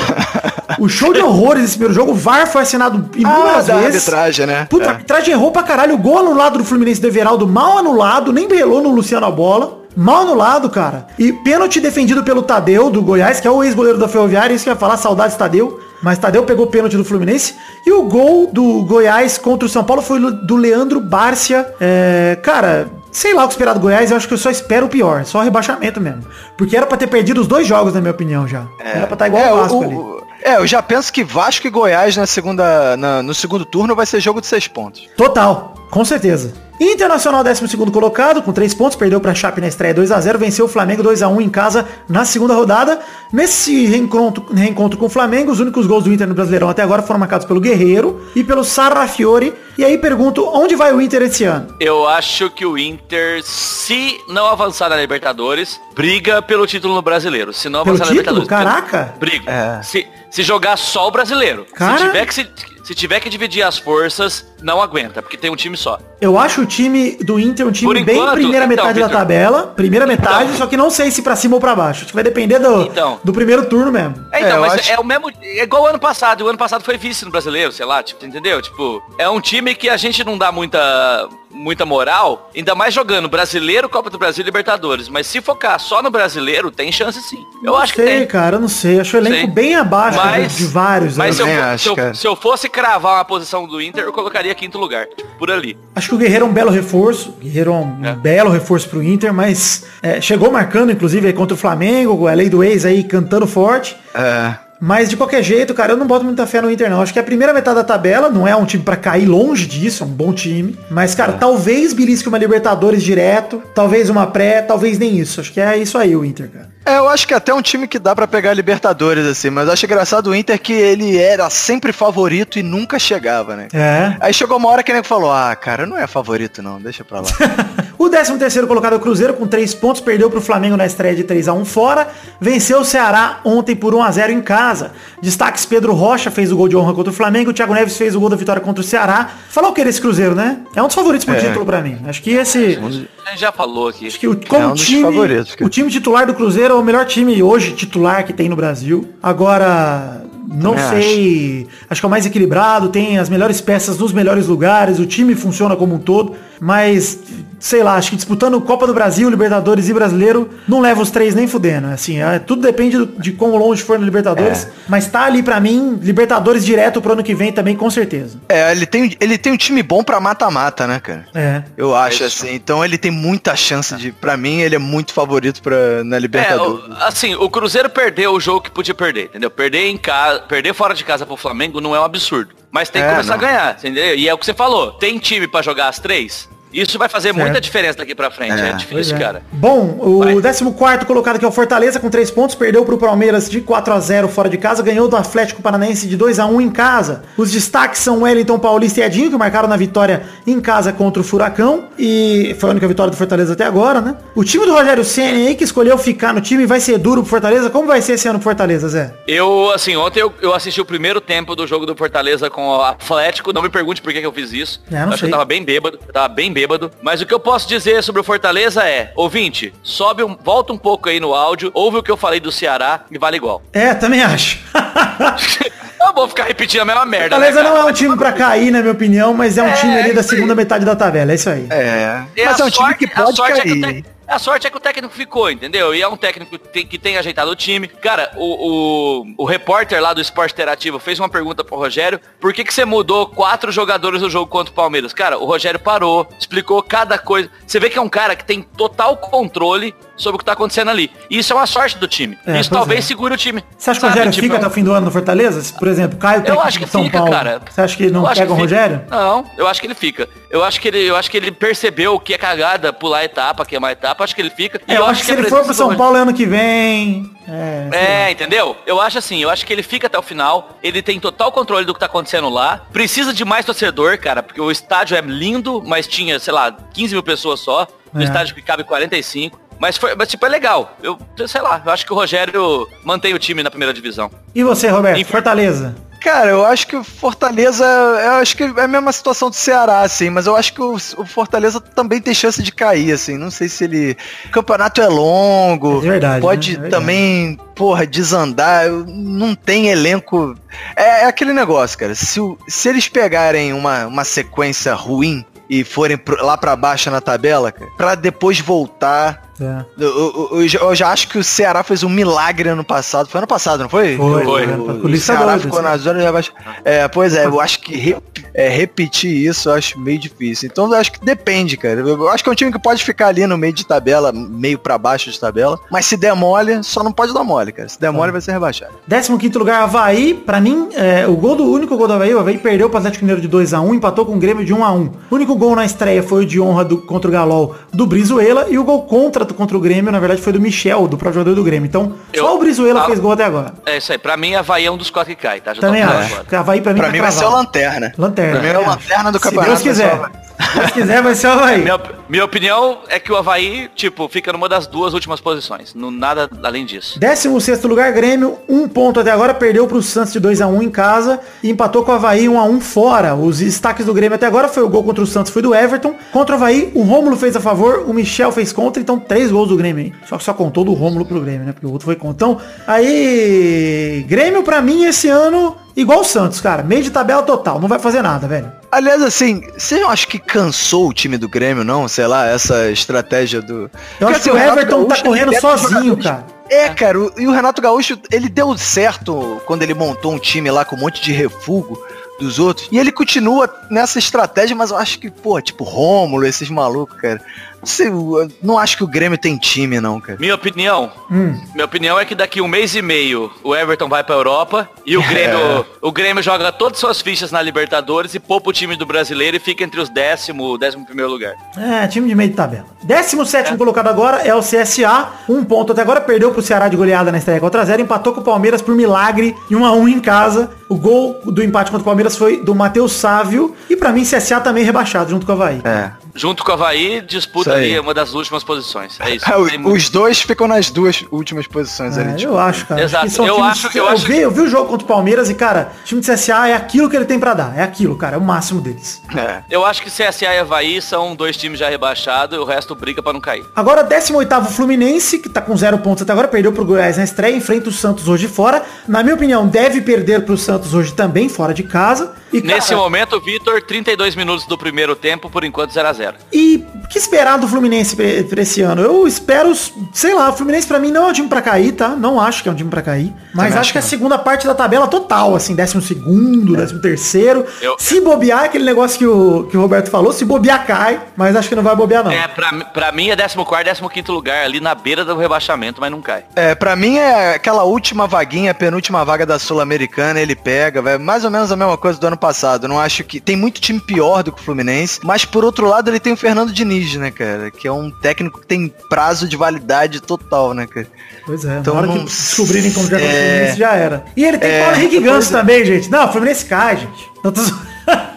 o show de horrores desse primeiro jogo, o VAR foi assinado inúmeras Ah, vezes. arbitragem, né? Puta, É. a arbitragem errou pra caralho. O gol anulado do Fluminense do Everaldo, mal anulado, nem belou no Luciano a bola. Mal anulado, cara. E pênalti defendido pelo Tadeu, do Goiás, que é o ex-goleiro da Ferroviária. Isso que eu ia falar, saudades Tadeu. Mas Tadeu pegou o pênalti do Fluminense. E o gol do Goiás contra o São Paulo foi do Leandro Bárcia. É, cara, sei lá o que esperar do Goiás. Eu acho que eu só espero o pior. Só rebaixamento mesmo. Porque era pra ter perdido os dois jogos, na minha opinião, já. Era pra estar igual é, o Vasco o- ali. o- é, eu já penso que Vasco e Goiás na segunda, na- no segundo turno vai ser jogo de seis pontos. Total, com certeza. Internacional 12 colocado, com 3 pontos, perdeu pra Chape na estreia 2x0, venceu o Flamengo 2x1 em casa na segunda rodada. Nesse reencontro, reencontro com o Flamengo, os únicos gols do Inter no Brasileirão até agora foram marcados pelo Guerreiro e pelo Sarrafiore. E aí pergunto, onde vai o Inter esse ano? Eu acho que o Inter, se não avançar na Libertadores, briga pelo título no brasileiro. Se não Pelo avançar na título? Libertadores. Caraca! Briga. É. Se, se jogar só o brasileiro. Cara. Se tiver, que se, se tiver que dividir as forças, não aguenta, porque tem um time só. Eu acho o time do Inter um time Por bem enquanto, primeira então, metade da Victor. tabela. Primeira metade, Então. só que não sei se pra cima ou pra baixo. Acho que vai depender do, Então. do primeiro turno mesmo. É, então, É, mas acho- é o mesmo. É igual o ano passado. O ano passado foi vice no brasileiro, sei lá, tipo, entendeu? Tipo, é um time que a gente não dá muita. Muita moral, ainda mais jogando brasileiro, Copa do Brasil e Libertadores. Mas se focar só no brasileiro, tem chance sim. Eu não acho sei, que tem. cara, eu não sei. Acho o elenco Sei. bem abaixo Mas- de, vários. Mas se né? eu, também fo- acho, se, eu, se eu fosse cravar uma posição do Inter, eu colocaria quinto lugar. Tipo, por ali. Acho que o Guerreiro é um belo reforço. O Guerreiro é um É. belo reforço pro Inter, mas é, chegou marcando, inclusive, aí contra o Flamengo, a lei do ex aí cantando forte. É. Mas de qualquer jeito, cara, eu não boto muita fé no Inter, não. Acho que a primeira metade da tabela não é um time pra cair longe disso, é um bom time. Mas, É. cara, talvez belisque uma Libertadores direto, talvez uma pré, talvez nem isso. Acho que é isso aí o Inter, cara. É, eu acho que até um time que dá pra pegar Libertadores, assim, mas eu acho engraçado o Inter que ele era sempre favorito e nunca chegava, né? É. Aí chegou uma hora que nego falou, ah, cara, não é favorito não, deixa pra lá. O 13 terceiro colocado é o Cruzeiro com 3 pontos, perdeu pro Flamengo na estreia de 3 a 1 fora, venceu o Ceará ontem por 1 a 0 em casa. Destaques Pedro Rocha fez o gol de honra contra o Flamengo, o Thiago Neves fez o gol da vitória contra o Ceará. Falou o que desse Cruzeiro, né? É um dos favoritos pro É. título pra mim. Acho que esse A gente já falou aqui. Acho que o, como É um dos time, favoritos, cara. o time titular do Cruzeiro é o melhor time hoje titular que tem no Brasil. Agora, não Também sei, acho. que é o mais equilibrado, tem as melhores peças nos melhores lugares, o time funciona como um todo, mas sei lá, acho que disputando Copa do Brasil, Libertadores e Brasileiro, não leva os três nem fudendo. Assim, é, tudo depende do- de quão longe for no Libertadores, É. mas tá ali pra mim, Libertadores direto pro ano que vem também com certeza. é, ele tem, ele tem um time bom pra mata-mata, né, cara? É. Eu acho isso. assim, então ele tem muita chance de, pra mim, ele é muito favorito pra, na É, Libertadores. o- assim, o Cruzeiro perdeu o jogo que podia perder, entendeu? Perder em casa, perder fora de casa pro Flamengo não é um absurdo. Mas tem que É, começar não. a ganhar, entendeu? E é o que você falou, tem time pra jogar as três? Isso vai fazer muita diferença daqui pra frente, é, É. Difícil, é. cara. Bom, o Vai. 14 colocado que é o Fortaleza com 3 pontos, perdeu pro Palmeiras de 4 a 0 fora de casa, ganhou do Atlético Paranaense de 2 a 1 em casa. Os destaques são Wellington Paulista e Edinho, que marcaram na vitória em casa contra o Furacão, e foi a única vitória do Fortaleza até agora, né? O time do Rogério Senna aí, que escolheu ficar no time, vai ser duro pro Fortaleza. Como vai ser esse ano pro Fortaleza, Zé? Eu, assim, ontem eu, eu assisti o primeiro tempo do jogo do Fortaleza com o Atlético. Não me pergunte por que, que eu fiz isso. É, não eu acho sei. que eu tava bem bêbado. Eu tava bem bêbado. Mas o que eu posso dizer sobre o Fortaleza é, ouvinte, sobe um, volta um pouco aí no áudio, ouve o que eu falei do Ceará e vale igual. É, também acho. Eu vou ficar repetindo a mesma merda. Fortaleza né, não é um time pra cair, na minha opinião, mas é um time ali da segunda metade da tabela, é isso aí. É. E Mas é um time sorte- que a pode é que cair. A sorte é que o técnico ficou, entendeu? E é um técnico que tem, que tem ajeitado o time. Cara, o, o, o repórter lá do Esporte Interativo fez uma pergunta pro Rogério. Por que, que você mudou quatro jogadores no jogo contra o Palmeiras? Cara, o Rogério parou, explicou cada coisa. Você vê que é um cara que tem total controle sobre o que tá acontecendo ali. E isso é uma sorte do time. É, isso talvez é. segure o time. Você acha que o Rogério tipo, fica até o fim do ano no Fortaleza? Se, Por exemplo, cai o eu acho que São fica, Paulo. cara. Você acha que ele não Eu acho pega o que. Rogério? Não, eu acho que ele fica. Eu acho que ele, eu acho que ele percebeu que é cagada pular a etapa, queimar a etapa, acho que ele fica. É, eu acho que se ele for pro São Paulo ano que vem. É. É, entendeu? Eu acho assim, eu acho que ele fica até o final, ele tem total controle do que tá acontecendo lá, precisa de mais torcedor, cara, porque o estádio é lindo, mas tinha, sei lá, 15 mil pessoas só, no É. estádio que cabe 45. Mas, foi, mas tipo, é legal. Eu, sei lá, eu acho que o Rogério mantém o time na primeira divisão. E você, Roberto? Em- Fortaleza. Cara, eu acho que o Fortaleza, eu acho que é a mesma situação do Ceará, assim, mas eu acho que o, o Fortaleza também tem chance de cair, assim, não sei se ele... O campeonato é longo, É verdade, pode né? É verdade. também, porra, desandar, não tem elenco... É, é aquele negócio, cara, se, o- se eles pegarem uma, uma sequência ruim e forem lá pra baixo na tabela, cara, pra depois voltar... É. Eu, eu- eu já- acho que o Ceará fez um milagre ano passado. Foi ano passado, não foi? Foi, foi. né? O, o Ceará ficou né? na zona de abaixo. É, pois é, eu acho que re- é, repetir isso eu acho meio difícil. Então eu acho que depende, cara. Eu acho que é um time que pode ficar ali no meio de tabela, meio pra baixo de tabela. Mas se der mole, só não pode dar mole, cara. Se der mole, vai ser rebaixado. 15 lugar, Havaí. Pra mim, é, o gol do o único gol do Havaí, o Havaí perdeu pro Atlético Mineiro de 2x1, empatou com o Grêmio de 1x1. O único gol na estreia foi o de honra do, contra o Galol do Brizuela e o gol contra contra o Grêmio, na verdade, foi do Michel, do próprio jogador do Grêmio. Então, Eu- só o Brizuela Ah. fez gol até agora. É isso aí, pra mim, Havaí é um dos quatro que cai, tá? Já Também acho. agora. Havaí pra mim Pra tá mim vai ser o. Lanterna. Lanterna. Pra mim é o Lanterna do acho. campeonato. Se Deus quiser. Se Deus quiser, vai ser o Havaí. Minha, minha opinião é que o Havaí, tipo, fica numa das duas últimas posições. Não, nada além disso. 16 lugar, Grêmio, um ponto até agora, perdeu pro Santos de 2x1 em casa e empatou com o Havaí 1x1 fora. Os destaques do Grêmio até agora foi o gol contra o Santos, foi do Everton. Contra o Havaí, o Rômulo fez a favor, o Michel fez contra, então três gols do Grêmio, hein? Só que só contou do Rômulo pro Grêmio, né? Porque o outro foi contra. Então, aí, Grêmio pra mim esse ano, igual o Santos, cara, meio de tabela total, não vai fazer nada, velho. Aliás, assim, você não acha que cansou o time do Grêmio, não? Sei lá, essa estratégia do. Eu Porque, acho que assim, o Renato Everton tá Gaúcho, correndo pega os sozinho, cara. É, cara, o- e o Renato Gaúcho, ele deu certo quando ele montou um time lá com um monte de refugo dos outros. E ele continua nessa estratégia, mas eu acho que, pô, tipo, Rômulo, esses malucos, cara. Não sei, eu não acho que o Grêmio tem time, não, cara. Minha opinião, Hum. minha opinião é que daqui um mês e meio o Everton vai pra Europa e o Grêmio, o Grêmio joga todas suas fichas na Libertadores e poupa o time do brasileiro e fica entre os décimo, décimo primeiro lugar. É, time de meio de tabela. 17 colocado agora é o CSA. Um ponto até agora. Perdeu pro Ceará de goleada na estreia contra 0. Empatou com o Palmeiras por milagre e 1 a 1 em casa. O gol do empate contra o Palmeiras foi do Matheus Sávio. E pra mim, CSA também rebaixado junto com o Havaí. É. Junto com o Havaí, disputa ali uma das últimas posições. É isso. Tem muito- Os dois ficam nas duas últimas posições É, ali. tipo. eu acho, cara. Exato. que são Eu acho- eu eu, acho vi, eu vi o jogo contra o Palmeiras e, cara, o time de CSA é aquilo que ele tem pra dar. É aquilo, cara. É o máximo deles. É. Eu acho que CSA e Havaí são dois times já rebaixados e o resto briga pra não cair. Agora, 18º Fluminense, que tá com zero pontos até agora, perdeu pro Goiás na estreia, enfrenta o Santos hoje fora. Na minha opinião, deve perder pro Santos hoje também, fora de casa. E, cara, Nesse momento, o Vitor, 32 minutos do primeiro tempo, por enquanto 0 a 0 E o que esperar do Fluminense pra, esse ano? Eu espero, sei lá, o Fluminense pra mim não é um time pra cair, tá? Não acho que é um time pra cair. Mas Também acho que é a segunda parte da tabela total, assim, décimo segundo, décimo terceiro. Eu- Se bobear, aquele negócio que o, que o Roberto falou, se bobear cai, mas acho que não vai bobear não. É, pra, pra mim é 14 15 lugar, ali na beira do rebaixamento, mas não cai. É, pra mim é aquela última vaguinha, penúltima vaga da Sul-Americana, ele pega, vai mais ou menos a mesma coisa do ano passado. Não acho que tem muito time pior do que o Fluminense, mas por outro lado ele tem o Fernando Diniz, né, cara, que é um técnico que tem prazo de validade total, né, cara. Pois é, Então na hora não- que descobrirem como já é... é- Fluminense já era. E ele tem É, Paulo Henrique Ganso também, gente. Não, o Fluminense cai, gente. Não tô...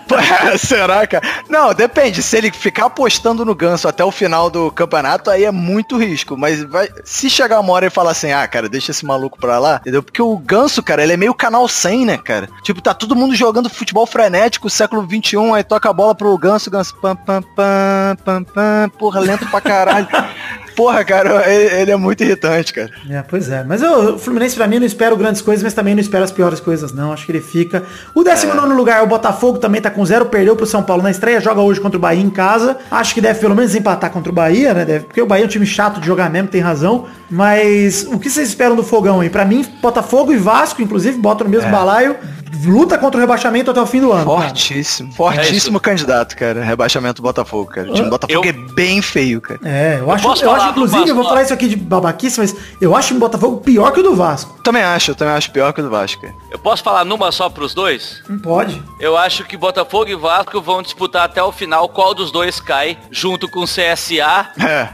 Será, cara? Não, depende. Se ele ficar apostando no ganso até o final do campeonato, aí é muito risco. Mas vai, se chegar uma hora e falar assim, ah, cara, deixa esse maluco pra lá, entendeu? Porque o ganso, cara, ele é meio canal 100, né, cara? Tipo, tá todo mundo jogando futebol frenético, século 21, aí toca a bola pro ganso, ganso, pam, pam, pam, pam, pam, porra, lento pra caralho. Porra, cara, ele, é muito irritante, cara. É, pois é. Mas eu, o Fluminense pra mim não espero grandes coisas, mas também não espero as piores coisas, não. Acho que ele fica. O 19 é. lugar, o Botafogo também tá com zero, perdeu pro São Paulo na estreia, joga hoje contra o Bahia em casa. Acho que deve pelo menos empatar contra o Bahia, né? Deve, porque o Bahia é um time chato de jogar mesmo, tem razão. Mas o que vocês esperam do fogão aí? Pra mim, Botafogo e Vasco, inclusive, botam no mesmo é. balaio luta contra o rebaixamento até o fim do ano. Fortíssimo. Cara. Fortíssimo é candidato, cara. Rebaixamento do Botafogo, cara. O time do Botafogo eu... é bem feio, cara. É, eu, eu acho, eu acho inclusive, eu vou falar isso aqui de babaquice, mas eu acho o Botafogo pior que o do Vasco. Também acho, eu também acho pior que o do Vasco. Cara. Eu posso falar numa só pros dois? Não pode. Eu acho que Botafogo e Vasco vão disputar até o final qual dos dois cai, junto com o CSA. É.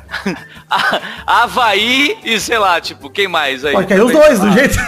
Havaí e sei lá, tipo, quem mais aí? Pode cair os dois, do jeito.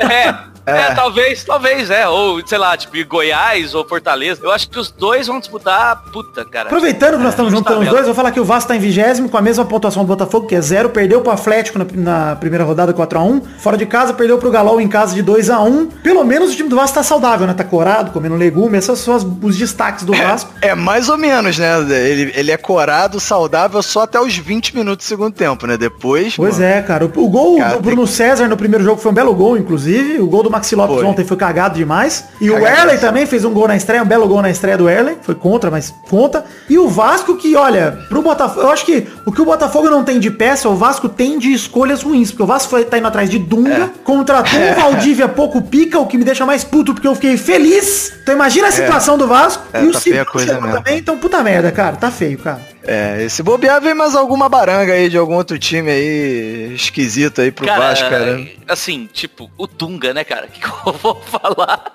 É. É. é. talvez, talvez, é. Ou, sei lá, tipo, Goiás ou Fortaleza. Eu acho que os dois vão disputar, puta, cara. Aproveitando que nós estamos juntando os dois, vou falar que o Vasco tá em vigésimo com a mesma pontuação do Botafogo, que é zero. Perdeu pro Atlético na, na primeira rodada 4x1. Fora de casa, perdeu pro Galol em casa de 2x1. Pelo menos o time do Vasco tá saudável, né? Tá corado, comendo legume. Esses são os, os destaques do é, Vasco. É, mais ou menos, né? Ele, ele é corado, saudável só até os 20 minutos do segundo tempo, né? Depois. Pois mano, é, cara. O, o gol cara, do Bruno tem... César no primeiro jogo foi um belo gol, inclusive. O gol do Maxi Lopes foi. ontem foi cagado demais. E cagado o Erley também fez um gol na estreia, um belo gol na estreia do Erley. Foi contra, mas conta. E o Vasco que, olha, pro Botafogo, eu acho que o que o Botafogo não tem de peça, o Vasco tem de escolhas ruins. Porque o Vasco foi, tá indo atrás de Dunga, é. contratou é. o Valdívia pouco pica, o que me deixa mais puto porque eu fiquei feliz. Então imagina a é. situação é. do Vasco. É, e tá o coisa também, então puta merda, cara. Tá feio, cara. É, esse bobear vem mais alguma baranga aí de algum outro time aí esquisito aí pro cara, Vasco, cara. Assim, tipo, o Dunga, né, cara? Que eu vou falar?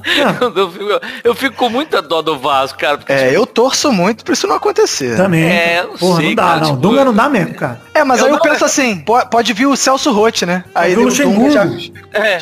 Eu fico, eu fico, com muita dó do Vasco, cara. Porque, é, tipo, eu torço muito pra isso não acontecer. Também. É, não Porra, sei, não dá, cara, não. Tipo, Dunga não dá mesmo, cara. É, mas eu aí eu penso assim, pode vir o Celso Rotti, né? Aí o Luxemburgo. Já... É.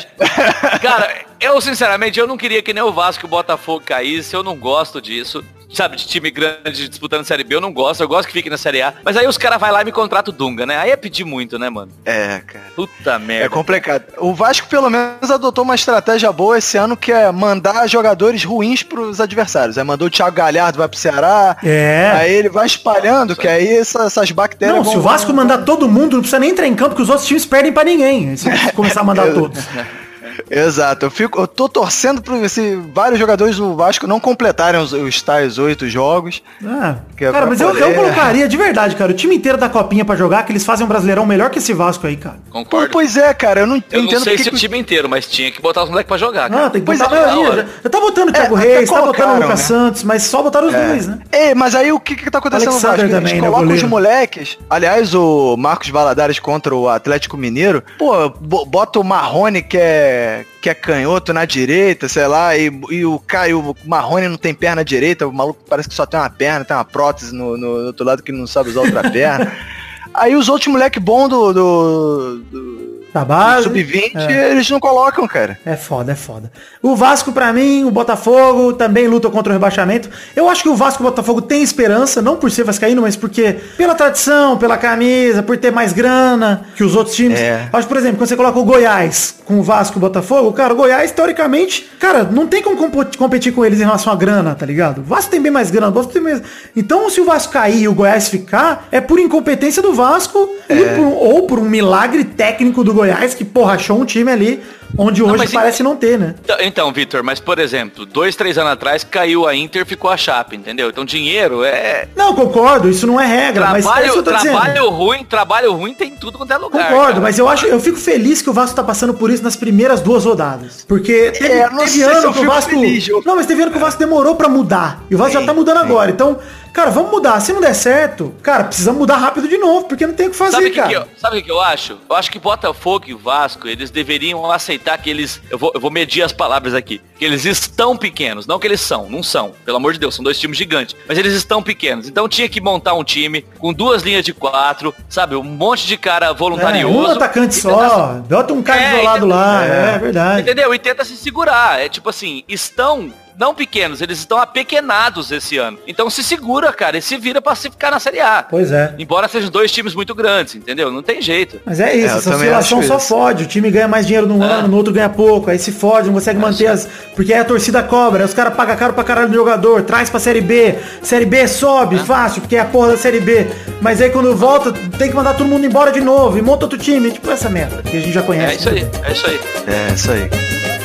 cara, eu sinceramente, eu não queria que nem o Vasco e o Botafogo caísse, eu não gosto disso sabe, de time grande disputando Série B, eu não gosto, eu gosto que fique na Série A. Mas aí os caras vai lá e me contratam o Dunga, né? Aí é pedir muito, né, mano? É, cara. Puta merda. É complicado. O Vasco, pelo menos, adotou uma estratégia boa esse ano, que é mandar jogadores ruins pros adversários. Aí mandou o Thiago Galhardo, vai pro Ceará. É. Aí ele vai espalhando, Nossa. que aí essa, essas bactérias. Não, se o Vasco mandar todo mundo, não precisa nem entrar em campo, que os outros times perdem pra ninguém. Se começar a mandar todos. Exato. Eu, fico, eu tô torcendo para se vários jogadores do Vasco não completarem os, os tais oito jogos. Ah, é cara, mas poder... eu, eu, colocaria de verdade, cara. O time inteiro da copinha para jogar, que eles fazem um brasileirão melhor que esse Vasco aí, cara. Concordo. pois é, cara. Eu não eu entendo não sei se que... o time inteiro, mas tinha que botar os moleques pra jogar. Cara. Não, tem que botar pois a maioria. Eu tá botando o Thiago é, Reis, tá botando o Lucas né? Santos, mas só botaram os é. dois, né? É, mas aí o que que tá acontecendo Alexander no Vasco? Também, Eles colocam os moleques. Aliás, o Marcos Valadares contra o Atlético Mineiro. Pô, bota o Marrone que é que é canhoto na direita, sei lá, e, e o Caio Marrone não tem perna direita, o maluco parece que só tem uma perna, tem uma prótese no, no, no outro lado que não sabe usar outra perna. Aí os outros moleque bom do, do, do da base. Sub-20 é. eles não colocam, cara. É foda, é foda. O Vasco, para mim, o Botafogo também luta contra o rebaixamento. Eu acho que o Vasco e o Botafogo tem esperança, não por ser vascaíno, mas porque pela tradição, pela camisa, por ter mais grana que os outros times. É. Acho, por exemplo, quando você coloca o Goiás com o Vasco e o Botafogo, cara, o Goiás, teoricamente, cara, não tem como competir com eles em relação à grana, tá ligado? O Vasco tem bem mais grana, o Vasco tem mais... Então, se o Vasco cair e o Goiás ficar, é por incompetência do Vasco é. por, ou por um milagre técnico do Goiás Goiás que, porra, achou um time ali onde hoje não, parece não ter, né? Então, então, Vitor, mas por exemplo, dois, três anos atrás caiu a Inter, ficou a Chape, entendeu? Então dinheiro é... Não, concordo, isso não é regra, trabalho, mas é Trabalho dizendo. ruim, trabalho ruim tem tudo quanto é lugar. Concordo, cara. mas eu acho, eu fico feliz que o Vasco tá passando por isso nas primeiras duas rodadas. Porque teve, é, teve ano que o Vasco... Feliz, eu... Não, mas teve ano que o Vasco demorou pra mudar. E o Vasco sim, já tá mudando sim. agora, então... Cara, vamos mudar. Se não der certo, cara, precisamos mudar rápido de novo, porque não tem o que fazer, sabe cara. Que que eu, sabe o que eu acho? Eu acho que Botafogo e Vasco, eles deveriam aceitar que eles... Eu vou, eu vou medir as palavras aqui. Que eles estão pequenos. Não que eles são, não são. Pelo amor de Deus, são dois times gigantes. Mas eles estão pequenos. Então tinha que montar um time com duas linhas de quatro, sabe? Um monte de cara voluntarioso. É, um atacante só. Bota um cara é, isolado lá. É, é verdade. Entendeu? E tenta se segurar. É tipo assim, estão não pequenos, eles estão apequenados esse ano. Então se segura, cara, e se vira pra se ficar na Série A. Pois é. Embora sejam dois times muito grandes, entendeu? Não tem jeito. Mas é isso, É, essa oscilação só isso. fode. O time ganha mais dinheiro num É. ano, no outro ganha pouco, aí se fode, não consegue manter as. Porque aí a torcida cobra, aí os caras pagam caro pra caralho do jogador, traz pra Série B. Série B sobe, fácil, porque é a porra da Série B. Mas aí quando volta, tem que mandar todo mundo embora de novo e monta outro time. Tipo essa merda que a gente já conhece. É isso aí, é isso aí. É, isso aí.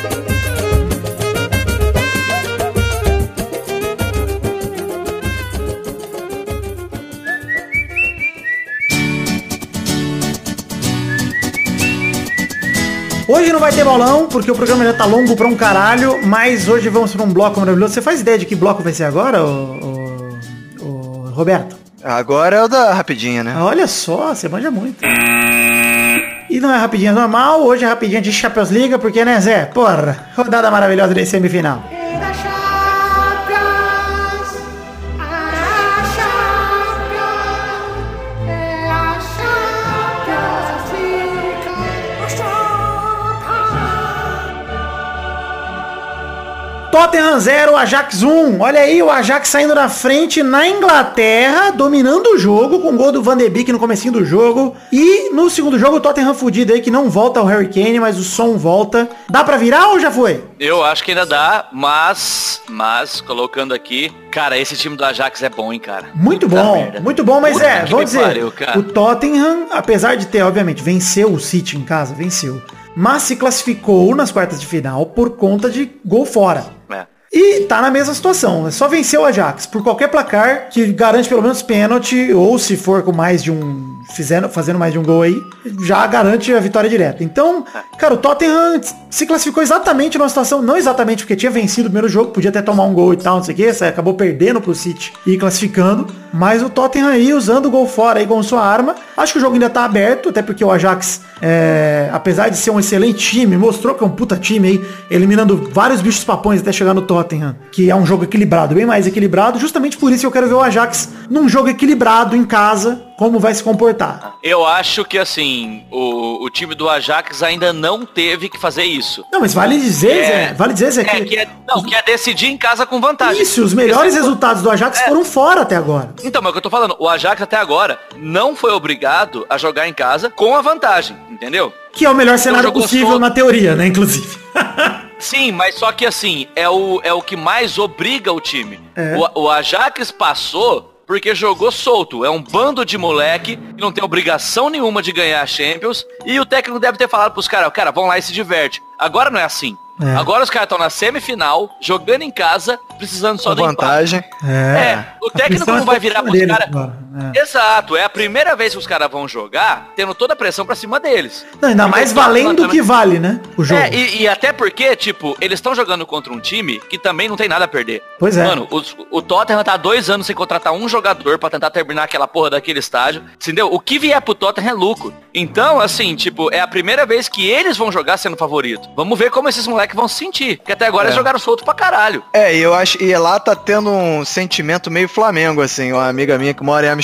Hoje não vai ter bolão, porque o programa já tá longo pra um caralho, mas hoje vamos pra um bloco maravilhoso. Você faz ideia de que bloco vai ser agora, ô, ô- ô, Roberto? Agora é o da rapidinha, né? Olha só, você manja muito. E não é rapidinha normal, hoje é rapidinha de Champions Liga, porque, né, Zé? Porra, rodada maravilhosa de semifinal. Tottenham 0, Ajax 1. Olha aí o Ajax saindo na frente na Inglaterra, dominando o jogo com o gol do Van de Beek no comecinho do jogo. E no segundo jogo o Tottenham fudido aí que não volta o Harry Kane, mas o som volta. Dá pra virar ou já foi? Eu acho que ainda dá, mas, mas, colocando aqui, cara, esse time do Ajax é bom, hein, cara. Muito Puta bom, merda. muito bom, mas Puta é, vamos dizer, pariu, cara. o Tottenham, apesar de ter, obviamente, venceu o City em casa, venceu, mas se classificou nas quartas de final por conta de gol fora. E tá na mesma situação, é só vencer o Ajax. Por qualquer placar que garante pelo menos pênalti, ou se for com mais de um, fizendo, fazendo mais de um gol aí, já garante a vitória direta. Então, cara, o Tottenham se classificou exatamente numa situação, não exatamente porque tinha vencido o primeiro jogo, podia até tomar um gol e tal, não sei o que, acabou perdendo pro City e classificando, mas o Tottenham aí usando o gol fora aí como sua arma, acho que o jogo ainda tá aberto, até porque o Ajax, é, apesar de ser um excelente time, mostrou que é um puta time aí, eliminando vários bichos papões até chegar no Tottenham, que é um jogo equilibrado, bem mais equilibrado, justamente por isso que eu quero ver o Ajax num jogo equilibrado em casa, como vai se comportar. Eu acho que, assim, o, o time do Ajax ainda não teve que fazer isso. Não, mas vale dizer, É. Zé, vale dizer, Zé, É, que, que é, não, que é decidir em casa com vantagem. isso, os melhores é resultados do Ajax É. foram fora até agora. Então, mas é o que eu tô falando, o Ajax até agora não foi obrigado a jogar em casa com a vantagem, entendeu? Que é o melhor cenário jogou possível só- na teoria, né, inclusive. Sim, mas só que assim, é o, é o que mais obriga o time. É. O, o Ajax passou porque jogou solto. É um bando de moleque que não tem obrigação nenhuma de ganhar a Champions. E o técnico deve ter falado pros caras, cara, vão lá e se diverte. Agora não é assim. É. Agora os caras estão na semifinal, jogando em casa, precisando só empate. vantagem. É, o A técnico pressão não é vai virar pros caras. É. Exato, é a primeira vez que os caras vão jogar, tendo toda a pressão pra cima deles. Não, ainda Porque mais o valendo também- que vale, né? O jogo. É, e, e até porque, tipo, eles estão jogando contra um time que também não tem nada a perder. Pois é. Mano, os- o, Tottenham tá há dois anos sem contratar um jogador pra tentar terminar aquela porra daquele estágio. Entendeu? O que vier pro Tottenham é lucro. Então, assim, tipo, é a primeira vez que eles vão jogar sendo favorito. Vamos ver como esses moleques vão se sentir. Porque até agora É. eles jogaram solto pra caralho. É, e eu acho, e lá tá tendo um sentimento meio Flamengo, assim, uma amiga minha que mora em Amsterdã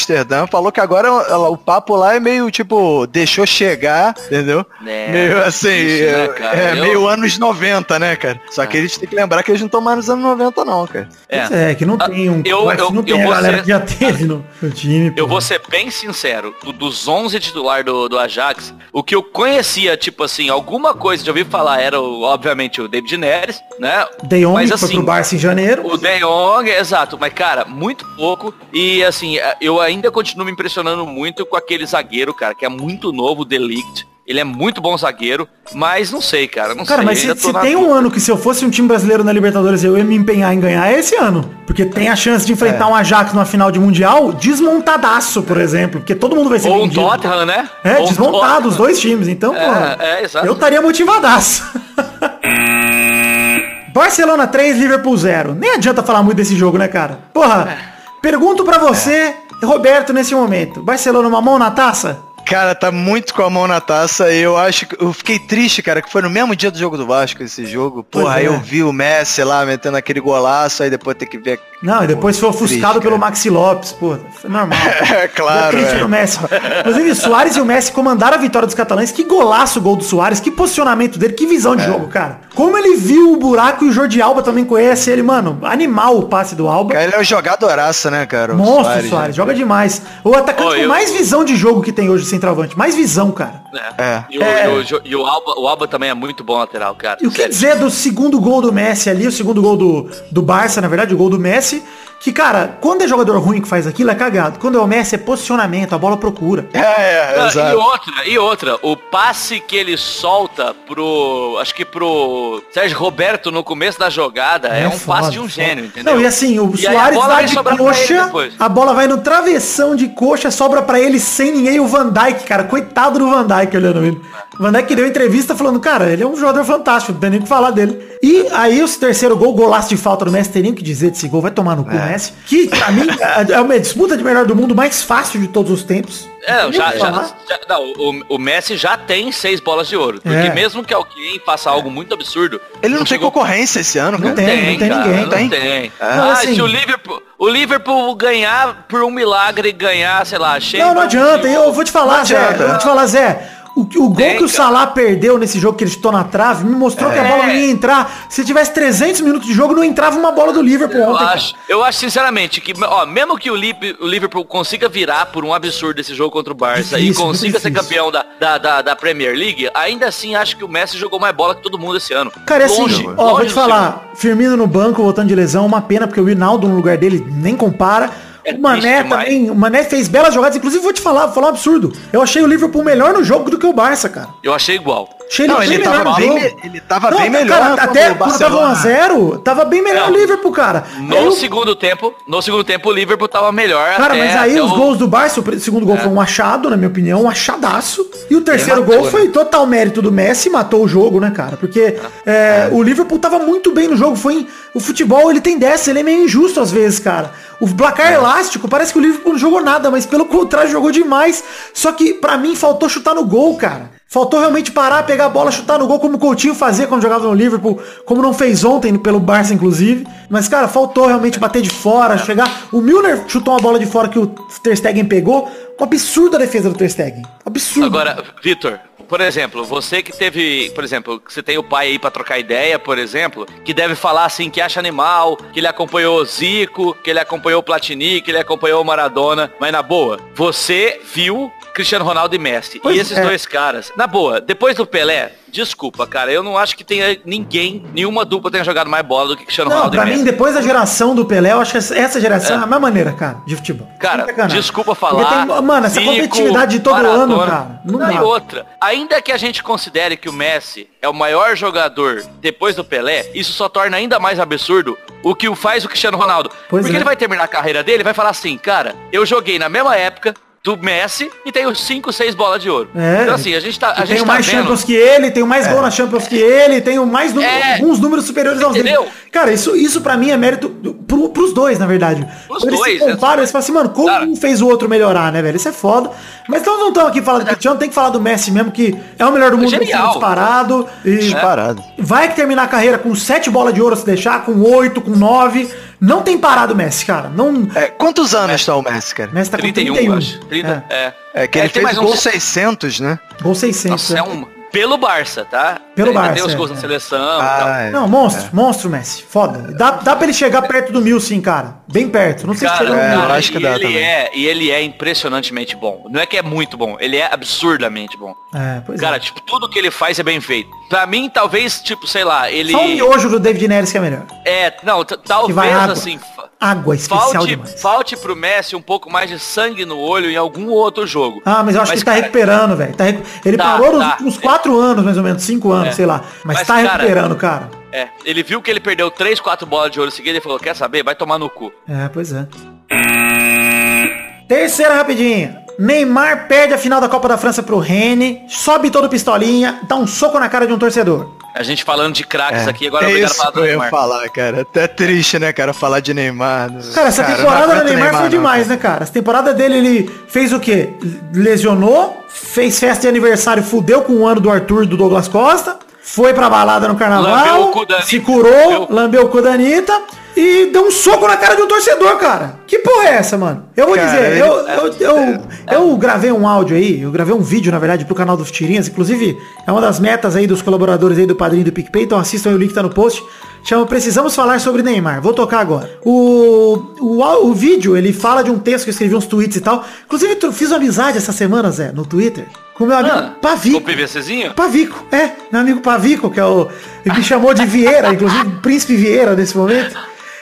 falou que agora ela- o papo lá é meio, tipo, deixou chegar, entendeu? É, meio assim, difícil, né, é, cara? é Eu- meio anos 90, né, cara? Só que eles têm que lembrar que eles não estão mais nos anos 90 não, cara. Pois é, que não Ah, tem um. eu- eu- não tem eu galera ser- que já teve no, no time. Eu pô. vou ser bem sincero, do- dos 11 titular do, do Ajax, o que eu conhecia, tipo assim, alguma coisa de ouvir falar era, o- obviamente, o David Neres, né? De Jong Mas, foi assim, pro Barça em janeiro. O De Jong, exato, mas cara, muito pouco. E assim, eu ainda continuo me impressionando muito com aquele zagueiro, cara, que é muito novo, o Delict. Ele é muito bom zagueiro, mas não sei, cara, não Cara, sei. mas se, se tem um dúvida. ano que se eu fosse um time brasileiro na Libertadores eu ia me empenhar em ganhar, é esse ano. Porque tem a chance de enfrentar É. um Ajax numa final de Mundial desmontadaço, por exemplo. Porque todo mundo vai ser Ou um vendido. Tottenham, né? É, Ou um desmontado Tottenham. os dois times. Então, É, porra, é, exato. eu estaria motivadaço. Barcelona 3, Liverpool 0. Nem adianta falar muito desse jogo, né, cara? Porra, pergunto pra você, Roberto, nesse momento. Barcelona uma mão na taça? Cara, tá muito com a mão na taça. Eu acho que eu fiquei triste, cara, que foi no mesmo dia do jogo do Vasco esse jogo. Porra, é. eu vi o Messi lá metendo aquele golaço, aí depois ter que ver. Não, e depois foi ofuscado Triste, pelo. Maxi Lopes, pô. Foi normal. É claro. É. no Messi. Inclusive, Soares e o Messi comandaram a vitória dos catalães. Que golaço o gol do Soares, que posicionamento dele, que visão É. de jogo, cara. Como ele viu o buraco e o Jordi Alba também conhece ele, mano. Animal o passe do Alba. Cara, ele é um jogadoraço, né, cara? O Monstro Soares, Soares, né? joga demais. O atacante com eu- mais visão de jogo que tem hoje, o centroavante. Mais visão, cara. É. E, o, É. e o e o Alba, o Alba também é muito bom lateral, cara. E o que Sério. dizer do segundo gol do Messi ali, o segundo gol do, do Barça, na verdade, o gol do Messi, que, cara, quando é jogador ruim que faz aquilo, é cagado. Quando é o Messi, é posicionamento, a bola procura. É, é, Ah, e exato. outra, e outra, o passe que ele solta pro, acho que pro Sérgio Roberto no começo da jogada é, um foda, passe de um foda. gênio, entendeu? Não, e assim, o E Soares vai de coxa, a bola vai no travessão de coxa, sobra pra ele sem ninguém, e o Van Dijk, cara, coitado do Van Dijk olhando ele. O Van Dijk deu entrevista falando, cara, ele é um jogador fantástico, não tem nem o que falar dele. E aí o terceiro gol, golaço de falta do Messi, tem nem o que dizer desse gol, vai tomar no cu, É. Que, pra mim, é é uma disputa de melhor do mundo mais fácil de todos os tempos. É, Não já, tem já, já- não, o, o Messi já tem seis bolas de ouro. Porque É. mesmo que alguém faça algo muito absurdo, Ele não tem chegou- concorrência esse ano, Não cara. tem. não tem cara, ninguém. Não Tem? tem. Não, Ah, assim- se o Liverpool, o Liverpool ganhar por um milagre, ganhar, sei lá, cheio. Não, não adianta. Eu vou te falar, Não Zé. adianta. Eu vou te falar, Zé. O, o gol Tem, que o cara. Salah perdeu nesse jogo que ele chutou na trave me mostrou que a É. bola não ia entrar. Se tivesse 300 minutos de jogo, não entrava uma bola do Liverpool Eu ontem. cara. acho, eu acho sinceramente que, ó, mesmo que o, Liverpool consiga virar por um absurdo esse jogo contra o Barça Difícil, e consiga ser campeão da, da, da, da Premier League, ainda assim acho que o Messi jogou mais bola que todo mundo esse ano. Cara, é assim, Longe, ó, vou longe te do falar, Firmino no banco, voltando de lesão, uma pena, porque o Rinaldo no lugar dele nem compara. É o Mané triste também, o Mané fez belas jogadas, inclusive vou te falar, vou falar um absurdo. Eu achei o Liverpool melhor no jogo do que o Barça, cara. Eu achei igual. Achei Não, ele melhor tava bem, me- ele tava Não, bem melhor cara, até o quando tava Barcelona. 1x0, tava bem melhor Não. o Liverpool, cara. No o- segundo tempo, no segundo tempo o Liverpool tava melhor. Cara, até- mas aí os o- gols do Barça, o segundo gol foi um achado, na minha opinião, um achadaço. E o terceiro matou, gol né? foi total mérito do Messi, matou o jogo, né, cara? Porque é, o Liverpool tava muito bem no jogo. Foi em- o futebol, ele tem dessa, ele é meio injusto às vezes, cara. O placar elástico, parece que o Liverpool não jogou nada, mas pelo contrário, jogou demais. Só que pra mim faltou chutar no gol, cara. Faltou realmente parar, pegar a bola, chutar no gol, como o Coutinho fazia quando jogava no Liverpool, como não fez ontem pelo Barça, inclusive. Mas, cara, faltou realmente bater de fora, chegar. O Milner chutou uma bola de fora que o Ter Stegen pegou. Um absurdo a defesa do Ter Stegen. Absurdo. Agora, Vitor, por exemplo, você que teve, por exemplo, você tem o pai aí pra trocar ideia, por exemplo, que deve falar assim que acha animal, que ele acompanhou o Zico, que ele acompanhou o Platini, que ele acompanhou o Maradona, mas na boa, você viu Cristiano Ronaldo e Messi. Pois e esses é. dois caras, na boa, depois do Pelé, desculpa, cara, eu não acho que tenha ninguém, nenhuma dupla tenha jogado mais bola do que Cristiano Não, Ronaldo pra e mim, Messi. depois da geração do Pelé, eu acho que essa- geração é, a mais maneira, cara, de futebol. Cara, desculpa falar. tem- mano, essa Zico, competitividade de todo Maradona. ano, cara. Não Não, e dá. outra, ainda que a gente considere que o Messi é o maior jogador depois do Pelé, isso só torna ainda mais absurdo o que o faz o Cristiano Ronaldo. Pois Porque é. ele vai terminar a carreira dele e vai falar assim, cara, eu joguei na mesma época do Messi e tenho 5, 6 bolas de ouro. É. Então assim, a gente tá, a Eu gente tenho tá mais vendo... Champions que ele, tenho mais gol na Champions que ele, tenho mais número- É. alguns números superiores aos dele. Cara, isso, isso pra mim é mérito do, pro, pros dois, na verdade. Eles dois, se comparam, eles falam assim, mano, como um fez o outro melhorar, né, velho? Isso é foda. Mas nós não estamos aqui falando do Cristiano, tem que falar do Messi mesmo, que é o melhor do mundo Genial. disparado. E Disparado. vai terminar a carreira com sete bolas de ouro se deixar, com oito, com nove. Não tem parado o Messi, cara. Não. É, quantos anos tá o Messi, cara? Messi tá com 31, 31. eu acho. 30, É. é. É que ele tem fez mais gol uns- 600, né? Gol 600. Nossa, é né? um... Pelo Barça, tá? Pelo Barça, Tem os é, gols é. na seleção e tal. Ah, é. Não, monstro, monstro, Messi. Foda. Dá, dá pra ele chegar perto do mil, sim, cara. Bem perto. Não sei Cara, se chega no é, acho que dá ele também. é E ele é impressionantemente bom. Não é que é muito bom, ele é absurdamente bom. É, pois Cara, é. tipo, tudo que ele faz é bem feito. Pra mim, talvez, tipo, sei lá, ele... Só o miojo do David Neres que é melhor. É, não, talvez, água. assim... Água especial Falte, demais. falte pro Messi um pouco mais de sangue no olho em algum outro jogo. Ah, mas eu acho que ele tá recuperando, velho. Tá recu- Ele Tá, parou tá. últimos quatro anos, mais ou menos, cinco anos, É. sei lá. Mas, Mas, tá recuperando, cara. É, ele viu que ele perdeu 3, 4 bolas de ouro seguidas e falou, quer saber? Vai tomar no cu. É, pois é. Terceira rapidinha. Neymar perde a final da Copa da França pro Rene, sobe todo pistolinha, dá um soco na cara de um torcedor. A gente falando de craques aqui, agora é eu obrigado a falar do eu ia Neymar. falar, cara. Até triste, né, cara, falar de Neymar. Cara, essa Cara, temporada do aguento Neymar, foi não, demais, cara. né, cara? Essa temporada dele, ele fez o quê? Lesionou, fez festa de aniversário, fudeu com o ano do Arthur e do Douglas Costa, foi pra balada no Lambeu carnaval, o cu da se curou, lambeu- lambeu o cu da Anitta, e deu um soco na cara de um torcedor, cara. Que porra é essa, mano? Eu vou Cara, dizer, ele- eu, eu, eu, eu gravei um áudio aí, eu gravei um vídeo, na verdade, pro canal dos Tirinhas, inclusive é uma das metas aí dos colaboradores aí do Padrinho do PicPay, então assistam aí, o link tá no post. Chama Precisamos Falar sobre Neymar. Vou tocar agora. O, o, o vídeo, ele fala de um texto que eu escrevi, uns tweets e tal. Inclusive, fiz uma amizade essa semana, Zé, no Twitter, com meu amigo Ah, Pavico. O PVCzinho? Pavico, é, meu amigo Pavico, que é o. Ele me chamou de Vieira, inclusive Príncipe Vieira nesse momento.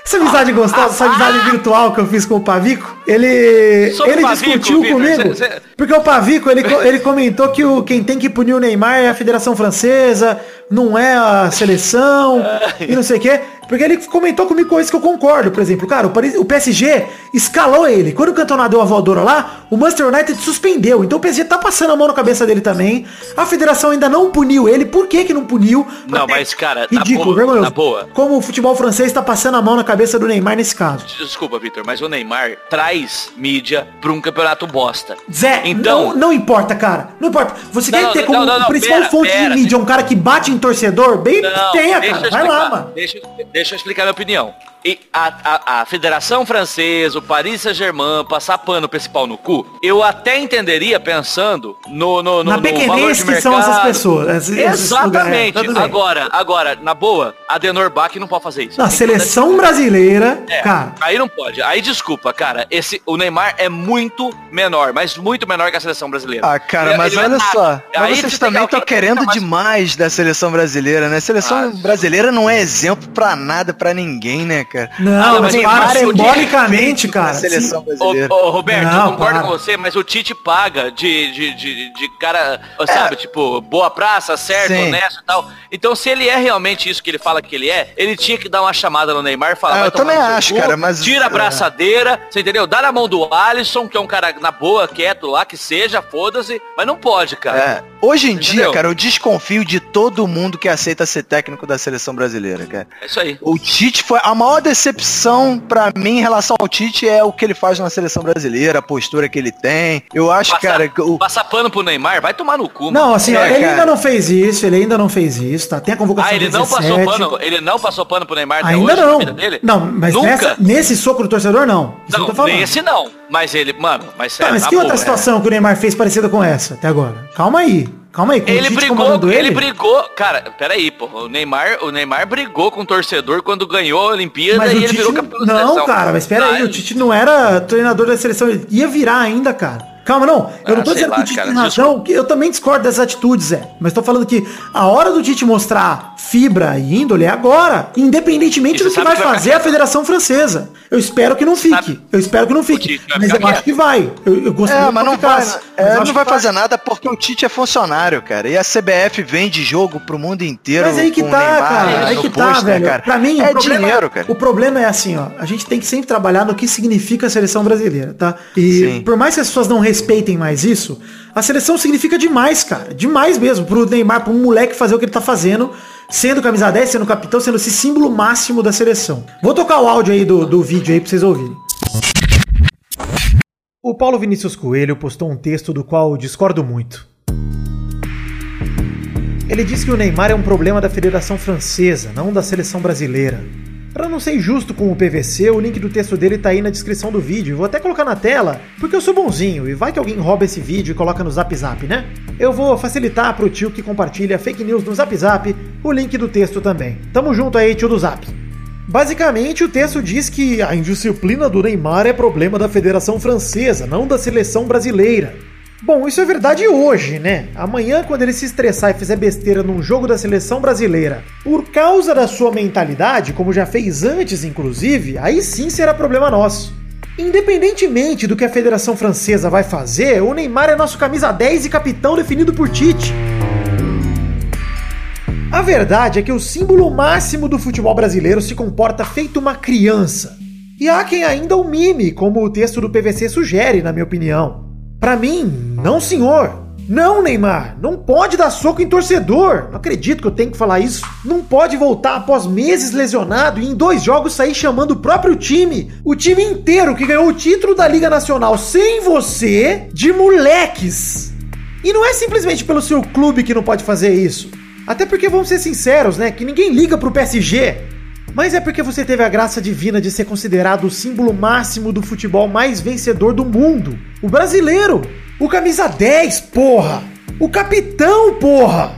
Essa amizade gostosa, essa amizade virtual que eu fiz com o Pavico, ele. Sobre ele Pavico, discutiu Vitor, comigo. cê- cê- Porque o Pavico, ele, ele comentou que o, quem tem que punir o Neymar é a Federação Francesa, não é a seleção, e não sei o quê. Porque ele comentou comigo coisas que eu concordo. Por exemplo, cara, o, Paris- o PSG escalou ele. Quando o Cantona deu a voadora lá, o Manchester United suspendeu. Então o PSG tá passando a mão na cabeça dele também. A federação ainda não puniu ele. Por que que não puniu? Não, mas, cara, na Ridículo, boa, vergonhoso. na boa. Como o futebol francês tá passando a mão na cabeça do Neymar nesse caso. Desculpa, Vitor, mas o Neymar traz mídia pra um campeonato bosta. Zé, Então- não, não importa, cara. Não importa. Você Não, quer ter como não, principal pera, fonte pera, de mídia um cara que bate em torcedor? Bem, tenha, cara. Vai lá, mano. Deixa, deixa eu explicar minha opinião. E a, a, a Federação Francesa, o Paris Saint-Germain, passar pano pra esse pau no cu, eu até entenderia pensando no, no, no, Na no pequenez que são essas mercado. pessoas. lugares. Exatamente. Bem. agora, agora, na boa, a Denor Bach não pode fazer isso. Na seleção brasileira, É, cara. aí não pode. Aí desculpa, cara. Esse, o Neymar é muito menor, mas muito menor que a seleção brasileira. Ah, cara, Ele- mas ele é olha só. Aí Mas você vocês também estão que querendo mais- demais da seleção brasileira, né? A seleção Ah. brasileira não é exemplo pra nada, pra ninguém, né, cara? Não, Ah, mas mas para, é simbolicamente, cara. A seleção sim. Ô, brasileira. ô, Roberto, Não, eu concordo para. com você, mas o Tite paga de, de, de, de cara, É. sabe, tipo, boa praça, certo, Sim. honesto e tal. Então, se ele é realmente isso que ele fala que ele é, ele tinha que dar uma chamada no Neymar e falar, Ah, eu também acho, cu, cara, mas- Tira a é. braçadeira, você entendeu? Dá na mão do Alisson, que é um cara na boa, quieto lá, que seja, foda-se, mas não pode, cara. É, hoje em dia, Entendeu? cara, eu desconfio de todo mundo que aceita ser técnico da seleção brasileira, cara. É isso aí. O Tite foi a maior decepção pra mim em relação ao Tite é o que ele faz na seleção brasileira, a postura que ele tem. Eu acho, Passar, cara, que o passar pano pro Neymar, vai tomar no cu, mano. Não, assim, É, ele cara. ainda não fez isso, ele ainda não fez isso, tá? Tem a convocação Ah, ele não 17. passou pano, ele não passou pano pro Neymar até Ainda hoje na não. vida dele? Não, mas nessa, nesse soco do torcedor, não. Isso que eu Não, tô falando. Nesse não. Mas ele, mano, mas Tá, sério, mas que outra situação que o Neymar fez parecida com essa até agora? Calma aí. Calma aí. Ele brigou, comandando ele brigou, cara, peraí, pô, o Neymar, o Neymar brigou com o torcedor quando ganhou a Olimpíada Mas e o ele Tite virou não, campeão da não, seleção. cara, mas espera aí, Ah, o Tite não era treinador da seleção, ele ia virar ainda, cara. Calma, não. Eu Ah, não tô dizendo lá, que o Tite cara, tem razão, que eu também discordo dessas atitudes, Zé. Mas tô falando que a hora do Tite mostrar fibra e índole é agora, independentemente do que vai que vai fazer a Federação Francesa. Eu espero que não fique. sabe- Eu espero que não fique. Mas eu acho que vai. Eu, eu gostaria É, mas não vai, ficasse. é, não vai fazer nada porque o Tite é funcionário, cara. E a CBF vende jogo pro mundo inteiro. Mas aí que tá, Neymar cara. Aí que tá, pôster, velho. cara. Pra mim, é o problema, dinheiro, cara. O problema é assim, ó. A gente tem que sempre trabalhar no que significa a seleção brasileira, tá? E Sim. por mais que as pessoas não respeitem mais isso, a seleção significa demais, cara. Demais mesmo. Pro Neymar, pro moleque fazer o que ele tá fazendo, sendo camisa 10, sendo capitão, sendo esse símbolo máximo da seleção. Vou tocar o áudio aí do, do vídeo aí pra vocês ouvirem. O Paulo Vinícius Coelho postou um texto do qual discordo muito. Ele diz que o Neymar é um problema da Federação Francesa, não da seleção brasileira. Para não ser injusto com o PVC, o link do texto dele tá aí na descrição do vídeo. Vou até colocar na tela, porque eu sou bonzinho e vai que alguém rouba esse vídeo e coloca no Zap Zap, né? Eu vou facilitar pro tio que compartilha fake news no Zap Zap o link do texto também. Tamo junto aí, tio do Zap. Basicamente, o texto diz que a indisciplina do Neymar é problema da Federação Francesa, não da seleção brasileira. Bom, isso é verdade hoje, né? Amanhã, quando ele se estressar e fizer besteira num jogo da seleção brasileira, por causa da sua mentalidade, como já fez antes, inclusive, aí sim será problema nosso. Independentemente do que a Federação Francesa vai fazer, o Neymar é nosso camisa 10 e capitão definido por Tite. A verdade é que o símbolo máximo do futebol brasileiro se comporta feito uma criança. E há quem ainda o mime, como o texto do PVC sugere, na minha opinião. Pra mim, não senhor. Não, Neymar, não pode dar soco em torcedor. Não acredito que eu tenho que falar isso. Não pode voltar após meses lesionado e em dois jogos sair chamando o próprio time, o time inteiro que ganhou o título da Liga Nacional sem você, de moleques. E não é simplesmente pelo seu clube que não pode fazer isso. Até porque vamos ser sinceros, né? Que ninguém liga pro PSG. Mas é porque você teve a graça divina de ser considerado o símbolo máximo do futebol mais vencedor do mundo. O brasileiro. O camisa 10, porra. O capitão, porra.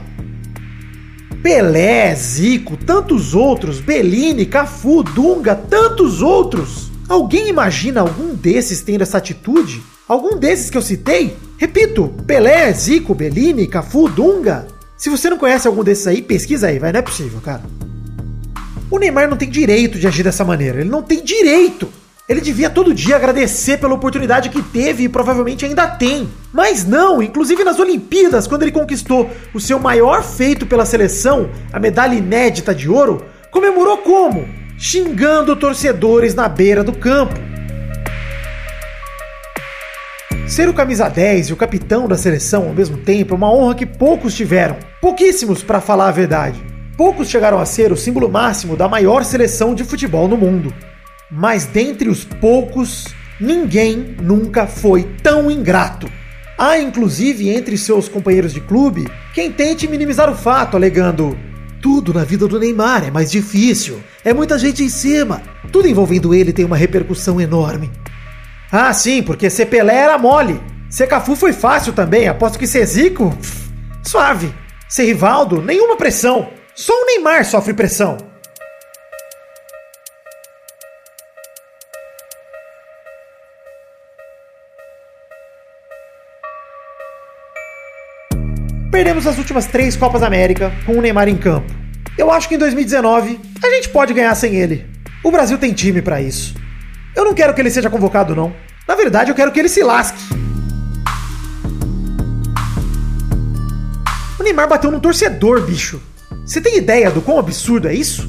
Pelé, Zico, tantos outros, Bellini, Cafu, Dunga, tantos outros. Alguém imagina algum desses tendo essa atitude? Algum desses que eu citei? Repito, Pelé, Zico, Bellini, Cafu, Dunga. Se você não conhece algum desses aí, pesquisa aí, vai, não é possível, cara. O Neymar não tem direito de agir dessa maneira, ele não tem direito. Ele devia todo dia agradecer pela oportunidade que teve e provavelmente ainda tem. Mas não, inclusive nas Olimpíadas, quando ele conquistou o seu maior feito pela seleção, a medalha inédita de ouro, comemorou como? Xingando torcedores na beira do campo. Ser o camisa 10 e o capitão da seleção ao mesmo tempo é uma honra que poucos tiveram. Pouquíssimos, para falar a verdade. Poucos chegaram a ser o símbolo máximo da maior seleção de futebol no mundo. Mas dentre os poucos, ninguém nunca foi tão ingrato. Há inclusive entre seus companheiros de clube quem tente minimizar o fato, alegando: tudo na vida do Neymar é mais difícil, é muita gente em cima, tudo envolvendo ele tem uma repercussão enorme. Ah, sim, porque ser Pelé era mole. Ser Cafu foi fácil também, aposto que ser Zico, pff, suave. Ser Rivaldo, nenhuma pressão. Só o Neymar sofre pressão. Perdemos as últimas três Copas América com o Neymar em campo. Eu acho que em 2019 a gente pode ganhar sem ele. O Brasil tem time pra isso. Eu não quero que ele seja convocado, não. Na verdade, eu quero que ele se lasque. O Neymar bateu no torcedor, bicho. Você tem ideia do quão absurdo é isso?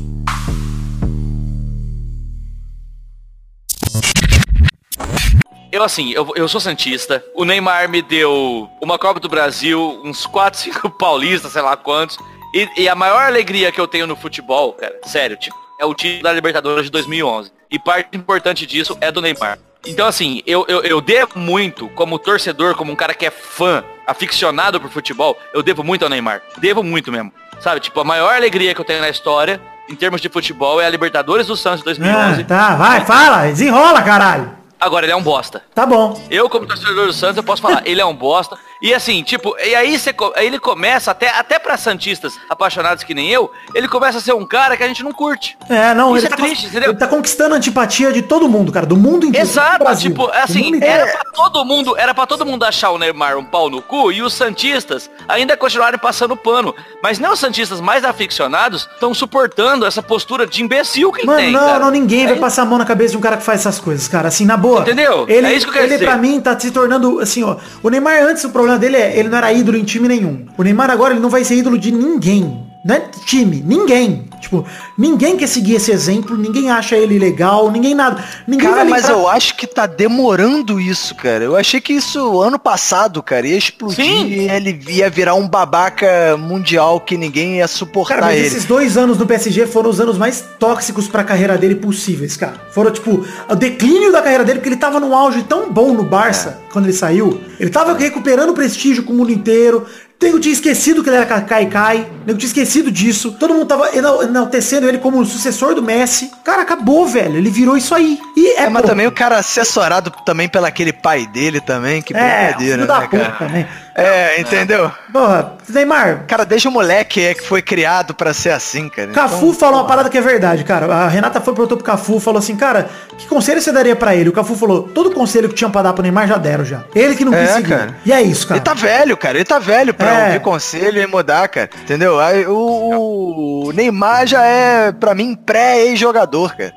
Eu, assim, eu, eu sou Santista. O Neymar me deu uma Copa do Brasil, uns 4, 5 paulistas, sei lá quantos. E, e a maior alegria que eu tenho no futebol, cara, sério, tipo, é o título da Libertadores de 2011. E parte importante disso é do Neymar. Então, assim, eu, eu, eu devo muito, como torcedor, como um cara que é fã, aficionado por futebol, eu devo muito ao Neymar. Devo muito mesmo. Sabe, tipo, a maior alegria que eu tenho na história, em termos de futebol, é a Libertadores do Santos de 2011. Ah, tá, vai, fala, desenrola, caralho. Agora, ele é um bosta. Tá bom. Eu, como torcedor do Santos, eu posso falar, ele é um bosta. E assim, tipo, e aí, você, aí ele começa, até, até pra Santistas apaixonados que nem eu, ele começa a ser um cara que a gente não curte. É, não, Isso ele, é tá, triste, entendeu? ele tá conquistando a antipatia de todo mundo, cara, do mundo inteiro. Exato, Brasil. tipo, assim, era pra todo mundo, era para todo mundo achar o Neymar um pau no cu e os Santistas ainda continuarem passando pano. Mas nem os Santistas mais aficionados estão suportando essa postura de imbecil que Mano, tem. não, cara. não, ninguém vai É passar a mão na cabeça de um cara que faz essas coisas, cara. Assim, na boa. Entendeu? Ele, É isso que eu quero ele dizer. pra mim, tá se tornando, assim, ó. O Neymar antes, o problema dele é, ele não era ídolo em time nenhum. O Neymar agora, ele não vai ser ídolo de ninguém. Não é time, ninguém. Tipo, ninguém quer seguir esse exemplo, ninguém acha ele legal, ninguém nada. Ninguém Cara, mas eu acho que tá demorando isso, cara. Eu achei que isso ano passado, cara, ia explodir Sim. e ele ia virar um babaca mundial que ninguém ia suportar Cara, mas ele. esses dois anos no PSG foram os anos mais tóxicos pra carreira dele possíveis, cara. Foram, tipo, o declínio da carreira dele, porque ele tava num auge tão bom no Barça, É. quando ele saiu. Ele tava recuperando prestígio com o mundo inteiro. Nego tinha esquecido que ele era Kai Kai. Nego tinha esquecido disso. Todo mundo tava enal- enaltecendo ele como o sucessor do Messi. Cara, acabou, velho. Ele virou isso aí. E é, É, mas pô, também o cara assessorado também pelo aquele pai dele também, que É, brincadeira, né, cara? também. É, entendeu? Porra, Neymar, Cara, desde o moleque é que foi criado pra ser assim, cara. Cafu Então, falou uma parada que é verdade, cara. A Renata foi perguntou pro Cafu, falou assim, cara, que conselho você daria pra ele? O Cafu falou, todo conselho que tinha pra dar pro Neymar já deram já. Ele que não É, quis seguir. cara. E é isso, cara. Ele tá velho, cara. Ele tá velho pra É. ouvir conselho e mudar, cara. Entendeu? O, o Neymar já é, pra mim, pré-ex-jogador, cara.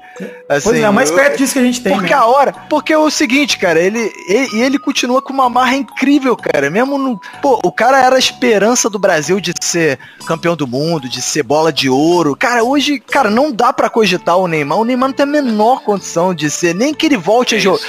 Assim, Pois é, é o mais eu- perto disso que a gente tem. Porque né? a hora. Porque é o seguinte, cara, ele, ele, e ele continua com uma marra incrível, cara. Mesmo no. Pô, o cara era a esperança do Brasil de ser campeão do mundo, de ser bola de ouro. Cara, hoje, cara, não dá pra cogitar o Neymar. O Neymar não tem a menor condição de ser, nem que ele volte a jogar.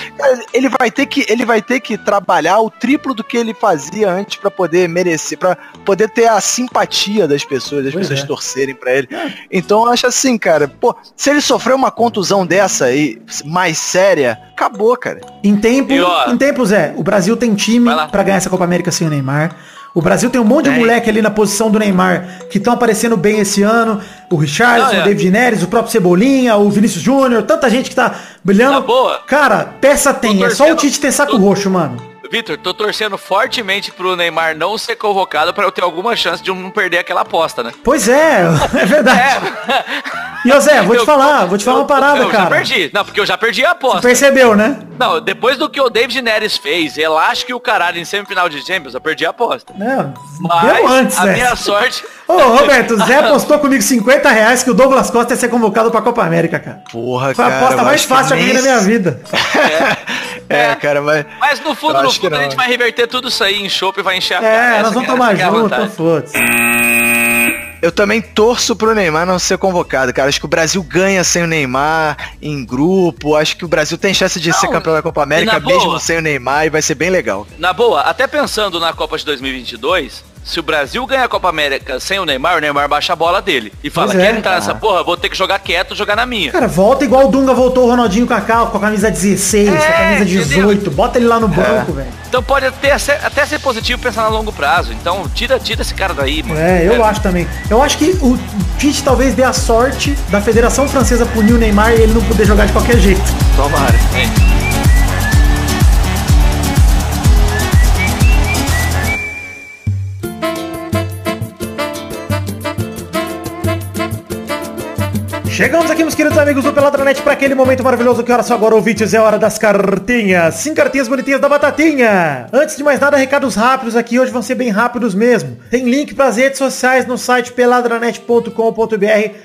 Ele vai ter que, ele vai ter que trabalhar o triplo do que ele fazia antes pra poder merecer, pra poder ter a simpatia das pessoas, das Pois pessoas é. torcerem pra ele. Então eu acho assim, cara, pô, se ele sofreu uma contusão dessa aí, mais séria, acabou, cara. Em tempo, E, ó, em tempos é, o Brasil tem time pra ganhar essa Copa América sem o Neymar. O Brasil tem um monte de Tem. moleque ali na posição do Neymar que estão aparecendo bem esse ano. O Richardson, Não, é. o David Neres, o próprio Cebolinha, o Vinícius Júnior, tanta gente que tá brilhando. Boa. Cara, peça tem. É só o torcendo- Tite ter saco tô- roxo, mano. Vitor, tô torcendo fortemente pro Neymar não ser convocado pra eu ter alguma chance de eu não perder aquela aposta, né? Pois é, é verdade. E, ô Zé, vou te Eu- falar, vou te falar eu- uma parada, eu cara. já perdi. Não, porque eu já perdi a aposta. Percebeu, né? Não, depois do que o David Neres fez, elástico e o caralho em semifinal de Champions, eu perdi a aposta. Não, Mas deu antes, a Zé. minha sorte... Ô, Roberto, o Zé apostou comigo 50 reais que o Douglas Costa ia ser convocado pra Copa América, cara. Porra, Foi a cara. aposta eu mais fácil que eu ganhei na nem- minha vida. É, cara, mas... Mas no fundo, no fundo, a gente vai reverter tudo isso aí em chopp e vai encher a cara. É, nós vamos é- tomar é junto, então foda-se. Eu também torço pro Neymar não ser convocado, cara. Acho que o Brasil ganha sem o Neymar em grupo. Acho que o Brasil tem chance de ser Não, campeão da Copa e América mesmo boa. sem o Neymar e vai ser bem legal. Na boa, até pensando na Copa de 2022, se o Brasil ganhar a Copa América sem o Neymar, o Neymar baixa a bola dele. E fala, Pois é, quer entrar cara. nessa porra, vou ter que jogar quieto, jogar na minha. Cara, volta igual o Dunga voltou o Ronaldinho Cacau com a camisa 16, com a É, camisa 18. Bota ele lá no banco, velho. Então pode até, ser- até ser positivo pensar no longo prazo. Então tira, tira esse cara daí, mano. É, eu acho também. Eu acho que o Tite talvez dê a sorte da Federação Francesa punir o Neymar e ele não poder jogar de qualquer jeito. Tomara. É. Chegamos aqui, meus queridos amigos do Peladranet, para aquele momento maravilhoso que hora só agora, ouvintes, é hora das cartinhas. Sim, cartinhas bonitinhas da Batatinha. Antes de mais nada, recados rápidos aqui, hoje vão ser bem rápidos mesmo. Tem link para as redes sociais no site peladranet.com.br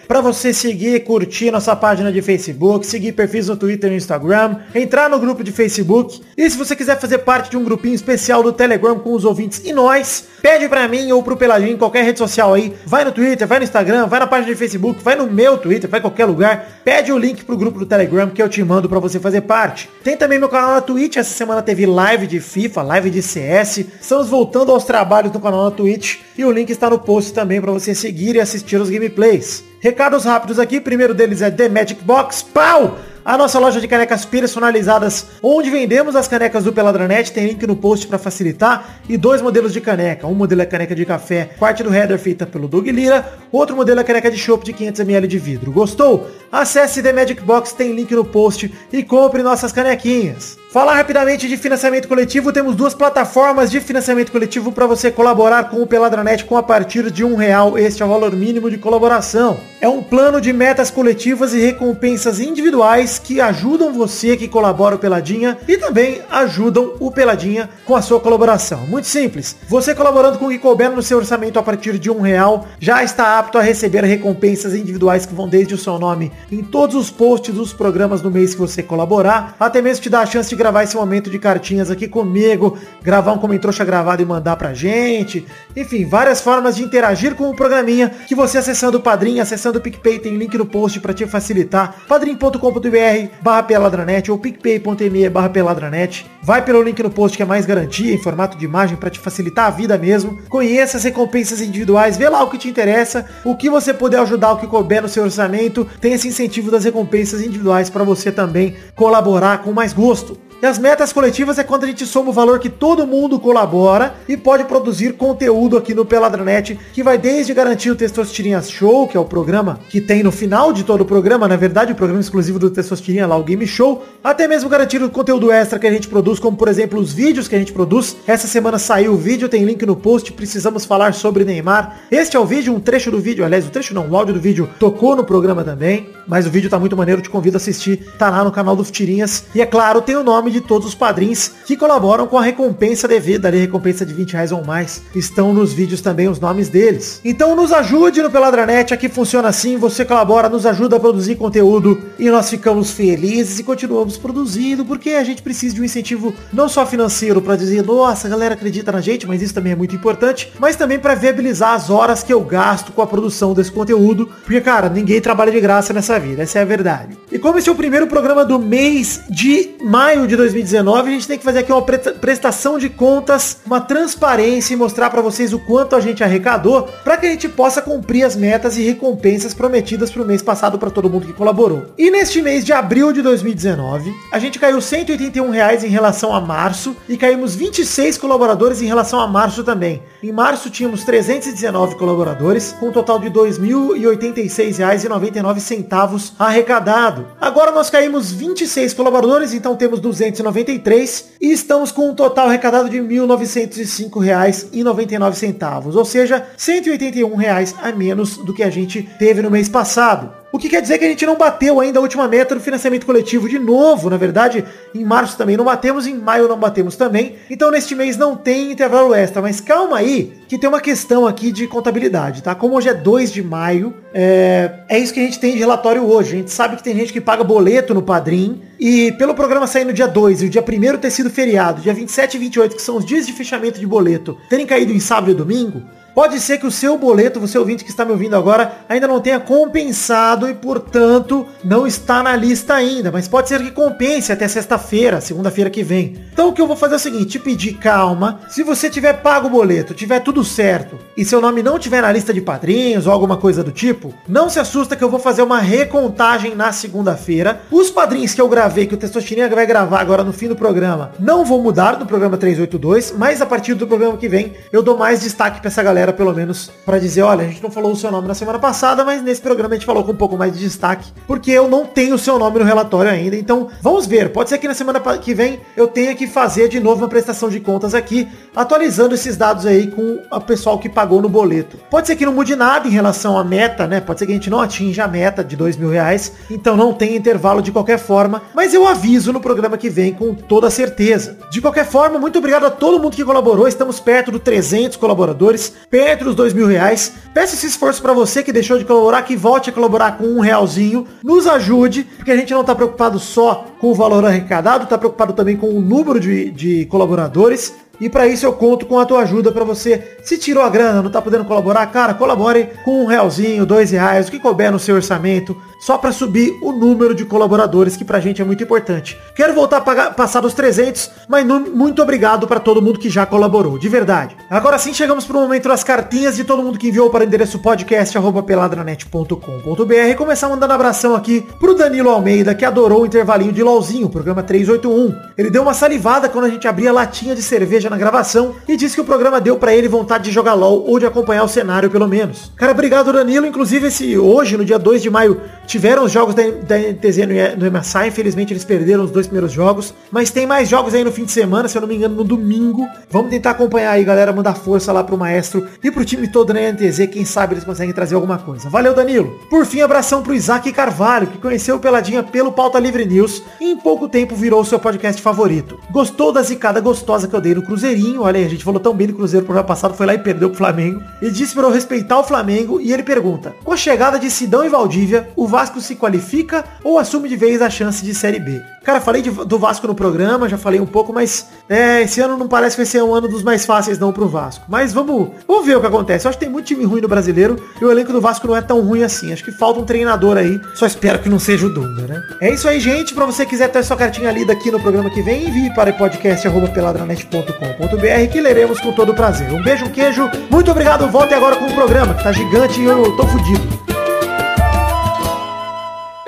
para você seguir, curtir nossa página de Facebook, seguir perfis no Twitter e no Instagram, entrar no grupo de Facebook. E se você quiser fazer parte de um grupinho especial do Telegram com os ouvintes e nós, pede pra mim ou pro Peladinho em qualquer rede social aí. Vai no Twitter, vai no Instagram, vai na página de Facebook, vai no meu Twitter, vai em qualquer lugar. Pede o link pro grupo do Telegram que eu te mando pra você fazer parte. Tem também meu canal na Twitch. Essa semana teve live de FIFA, live de CS. Estamos voltando aos trabalhos do canal na Twitch. E o link está no post também pra você seguir e assistir os gameplays. Recados rápidos aqui. Primeiro deles é The Magic Box. Pau! A nossa loja de canecas personalizadas, onde vendemos as canecas do Peladranet, tem link no post para facilitar, e dois modelos de caneca. Um modelo é caneca de café, parte do header feita pelo Doug Lira, outro modelo é caneca de chopp de 500ml de vidro. Gostou? Acesse The Magic Box, tem link no post e compre nossas canequinhas. Falar rapidamente de financiamento coletivo, temos duas plataformas de financiamento coletivo para você colaborar com o Peladranet com a partir de um real. Este é o valor mínimo de colaboração. É um plano de metas coletivas e recompensas individuais que ajudam você que colabora o Peladinha e também ajudam o Peladinha com a sua colaboração. Muito simples. Você colaborando com o que couber no seu orçamento a partir de um real já está apto a receber recompensas individuais que vão desde o seu nome em todos os posts dos programas do mês que você colaborar, até mesmo te dar a chance de gravar esse momento de cartinhas aqui comigo, gravar um comentrouxa gravado e mandar pra gente. Enfim, várias formas de interagir com o programinha que você acessando o Padrim, acessando o PicPay, tem link no post pra te facilitar. padrim.com.br barra peladranet ou picpay.me barra peladranet. Vai pelo link no post que é mais garantia, em formato de imagem pra te facilitar a vida mesmo. Conheça as recompensas individuais, vê lá o que te interessa, o que você puder ajudar, o que couber no seu orçamento. Tem esse incentivo das recompensas individuais pra você também colaborar com mais gosto. E as metas coletivas é quando a gente soma o valor que todo mundo colabora e pode produzir conteúdo aqui no Peladranet, que vai desde garantir o Testosterinhas Show, que é o programa que tem no final de todo o programa, na verdade, o programa exclusivo do Testosterinha lá, o Game Show, até mesmo garantir o conteúdo extra que a gente produz, como por exemplo os vídeos que a gente produz. Essa semana saiu o vídeo, tem link no post, precisamos falar sobre Neymar. Este é o vídeo, um trecho do vídeo, aliás, o trecho não, o áudio do vídeo tocou no programa também, mas o vídeo tá muito maneiro, te convido a assistir, tá lá no canal do Tirinhas. E é claro, tem o nome de todos os padrinhos que colaboram com a recompensa devida, ali, recompensa de 20 reais ou mais. Estão nos vídeos também os nomes deles. Então nos ajude no Peladranet, aqui funciona assim, você colabora, nos ajuda a produzir conteúdo e nós ficamos felizes e continuamos produzindo, porque a gente precisa de um incentivo não só financeiro para dizer, nossa, a galera acredita na gente, mas isso também é muito importante, mas também para viabilizar as horas que eu gasto com a produção desse conteúdo, porque cara, ninguém trabalha de graça nessa vida, essa é a verdade. E como esse é o primeiro programa do mês de maio de 2019, a gente tem que fazer aqui uma pre- prestação de contas, uma transparência e mostrar pra vocês o quanto a gente arrecadou, pra que a gente possa cumprir as metas e recompensas prometidas pro mês passado pra todo mundo que colaborou. E neste mês de abril de 2019, a gente caiu 181 reais em relação a março e caímos 26 colaboradores em relação a março também. Em março tínhamos 319 colaboradores, com um total de R$ 2.086,99 arrecadado. Agora nós caímos 26 colaboradores, então temos 293 e estamos com um total arrecadado de R$ 1.905,99, ou seja, 181 reais a menos do que a gente teve no mês passado. O que quer dizer que a gente não bateu ainda a última meta do financiamento coletivo de novo. Na verdade, em março também não batemos, em maio não batemos também. Então neste mês não tem intervalo extra. Mas calma aí, que tem uma questão aqui de contabilidade, tá? Como hoje é 2 de maio, é, é isso que a gente tem de relatório hoje. A gente sabe que tem gente que paga boleto no Padrim. E pelo programa sair no dia 2 e o dia 1 ter sido feriado, dia 27 e 28, que são os dias de fechamento de boleto, terem caído em sábado e domingo, Pode ser que o seu boleto, você ouvinte que está me ouvindo agora, ainda não tenha compensado e, portanto, não está na lista ainda. Mas pode ser que compense até sexta-feira, segunda-feira que vem. Então o que eu vou fazer é o seguinte, te pedir calma. Se você tiver pago o boleto, tiver tudo certo, e seu nome não tiver na lista de padrinhos ou alguma coisa do tipo, não se assusta que eu vou fazer uma recontagem na segunda-feira. Os padrinhos que eu gravei, que o Testosterinha vai gravar agora no fim do programa, não vou mudar do programa 382, mas a partir do programa que vem, eu dou mais destaque pra essa galera, pelo menos, pra dizer, olha, a gente não falou o seu nome na semana passada, mas nesse programa a gente falou com um pouco mais de destaque, porque eu não tenho o seu nome no relatório ainda. Então, vamos ver. Pode ser que na semana que vem eu tenha que fazer de novo uma prestação de contas aqui, atualizando esses dados aí com o pessoal que pagou no boleto. Pode ser que não mude nada em relação à meta, né? Pode ser que a gente não atinja a meta de dois mil reais, então não tem intervalo de qualquer forma, mas eu aviso no programa que vem com toda certeza. De qualquer forma, muito obrigado a todo mundo que colaborou, estamos perto do 300 colaboradores, perto dos dois mil reais. Peço esse esforço para você que deixou de colaborar, que volte a colaborar com um realzinho, nos ajude, porque a gente não tá preocupado só com o valor arrecadado, tá preocupado também com o número de, de colaboradores. E para isso eu conto com a tua ajuda para você. Se tirou a grana, não tá podendo colaborar, cara, colabore com um realzinho, dois reais, o que couber no seu orçamento, só para subir o número de colaboradores, que pra gente é muito importante. Quero voltar a pagar, passar dos 300, mas nu- muito obrigado para todo mundo que já colaborou, de verdade. Agora sim chegamos pro momento das cartinhas de todo mundo que enviou para o endereço podcast@peladranet.com.br começar mandando abração aqui pro Danilo Almeida, que adorou o intervalinho de LOLzinho, programa 381. Ele deu uma salivada quando a gente abria a latinha de cerveja na gravação e disse que o programa deu pra ele vontade de jogar LOL ou de acompanhar o cenário pelo menos. Cara, obrigado Danilo. Inclusive esse hoje, no dia 2 de maio, tiveram os jogos da, da NTZ no, no MSI. Infelizmente eles perderam os dois primeiros jogos. Mas tem mais jogos aí no fim de semana, se eu não me engano, no domingo. Vamos tentar acompanhar aí, galera. Mandar força lá pro maestro e pro time todo da NTZ. Quem sabe eles conseguem trazer alguma coisa. Valeu, Danilo. Por fim, abração pro Isaac Carvalho, que conheceu o Peladinha pelo Pauta Livre News e em pouco tempo virou o seu podcast favorito. Gostou da zicada gostosa que eu dei no Cruzeirinho? Olha aí, a gente falou tão bem do Cruzeiro pro ano passado, foi lá e perdeu pro Flamengo. E disse para eu respeitar o Flamengo e ele pergunta: Com a chegada de Sidão e Valdívia, o Vasco se qualifica ou assume de vez a chance de Série B? Cara, falei de- do Vasco no programa, já falei um pouco, mas é, esse ano não parece que vai ser um ano dos mais fáceis não pro Vasco. Mas vamos, vamos ver o que acontece. Eu acho que tem muito time ruim no brasileiro e o elenco do Vasco não é tão ruim assim. Acho que falta um treinador aí. Só espero que não seja o Dunga, né? É isso aí, gente. Pra você quiser ter sua cartinha lida aqui no programa que vem, envie para podcast.peladranet.com.br que leremos com todo prazer. Um beijo, um queijo. Muito obrigado. Volte agora com o programa, que tá gigante e eu tô fudido.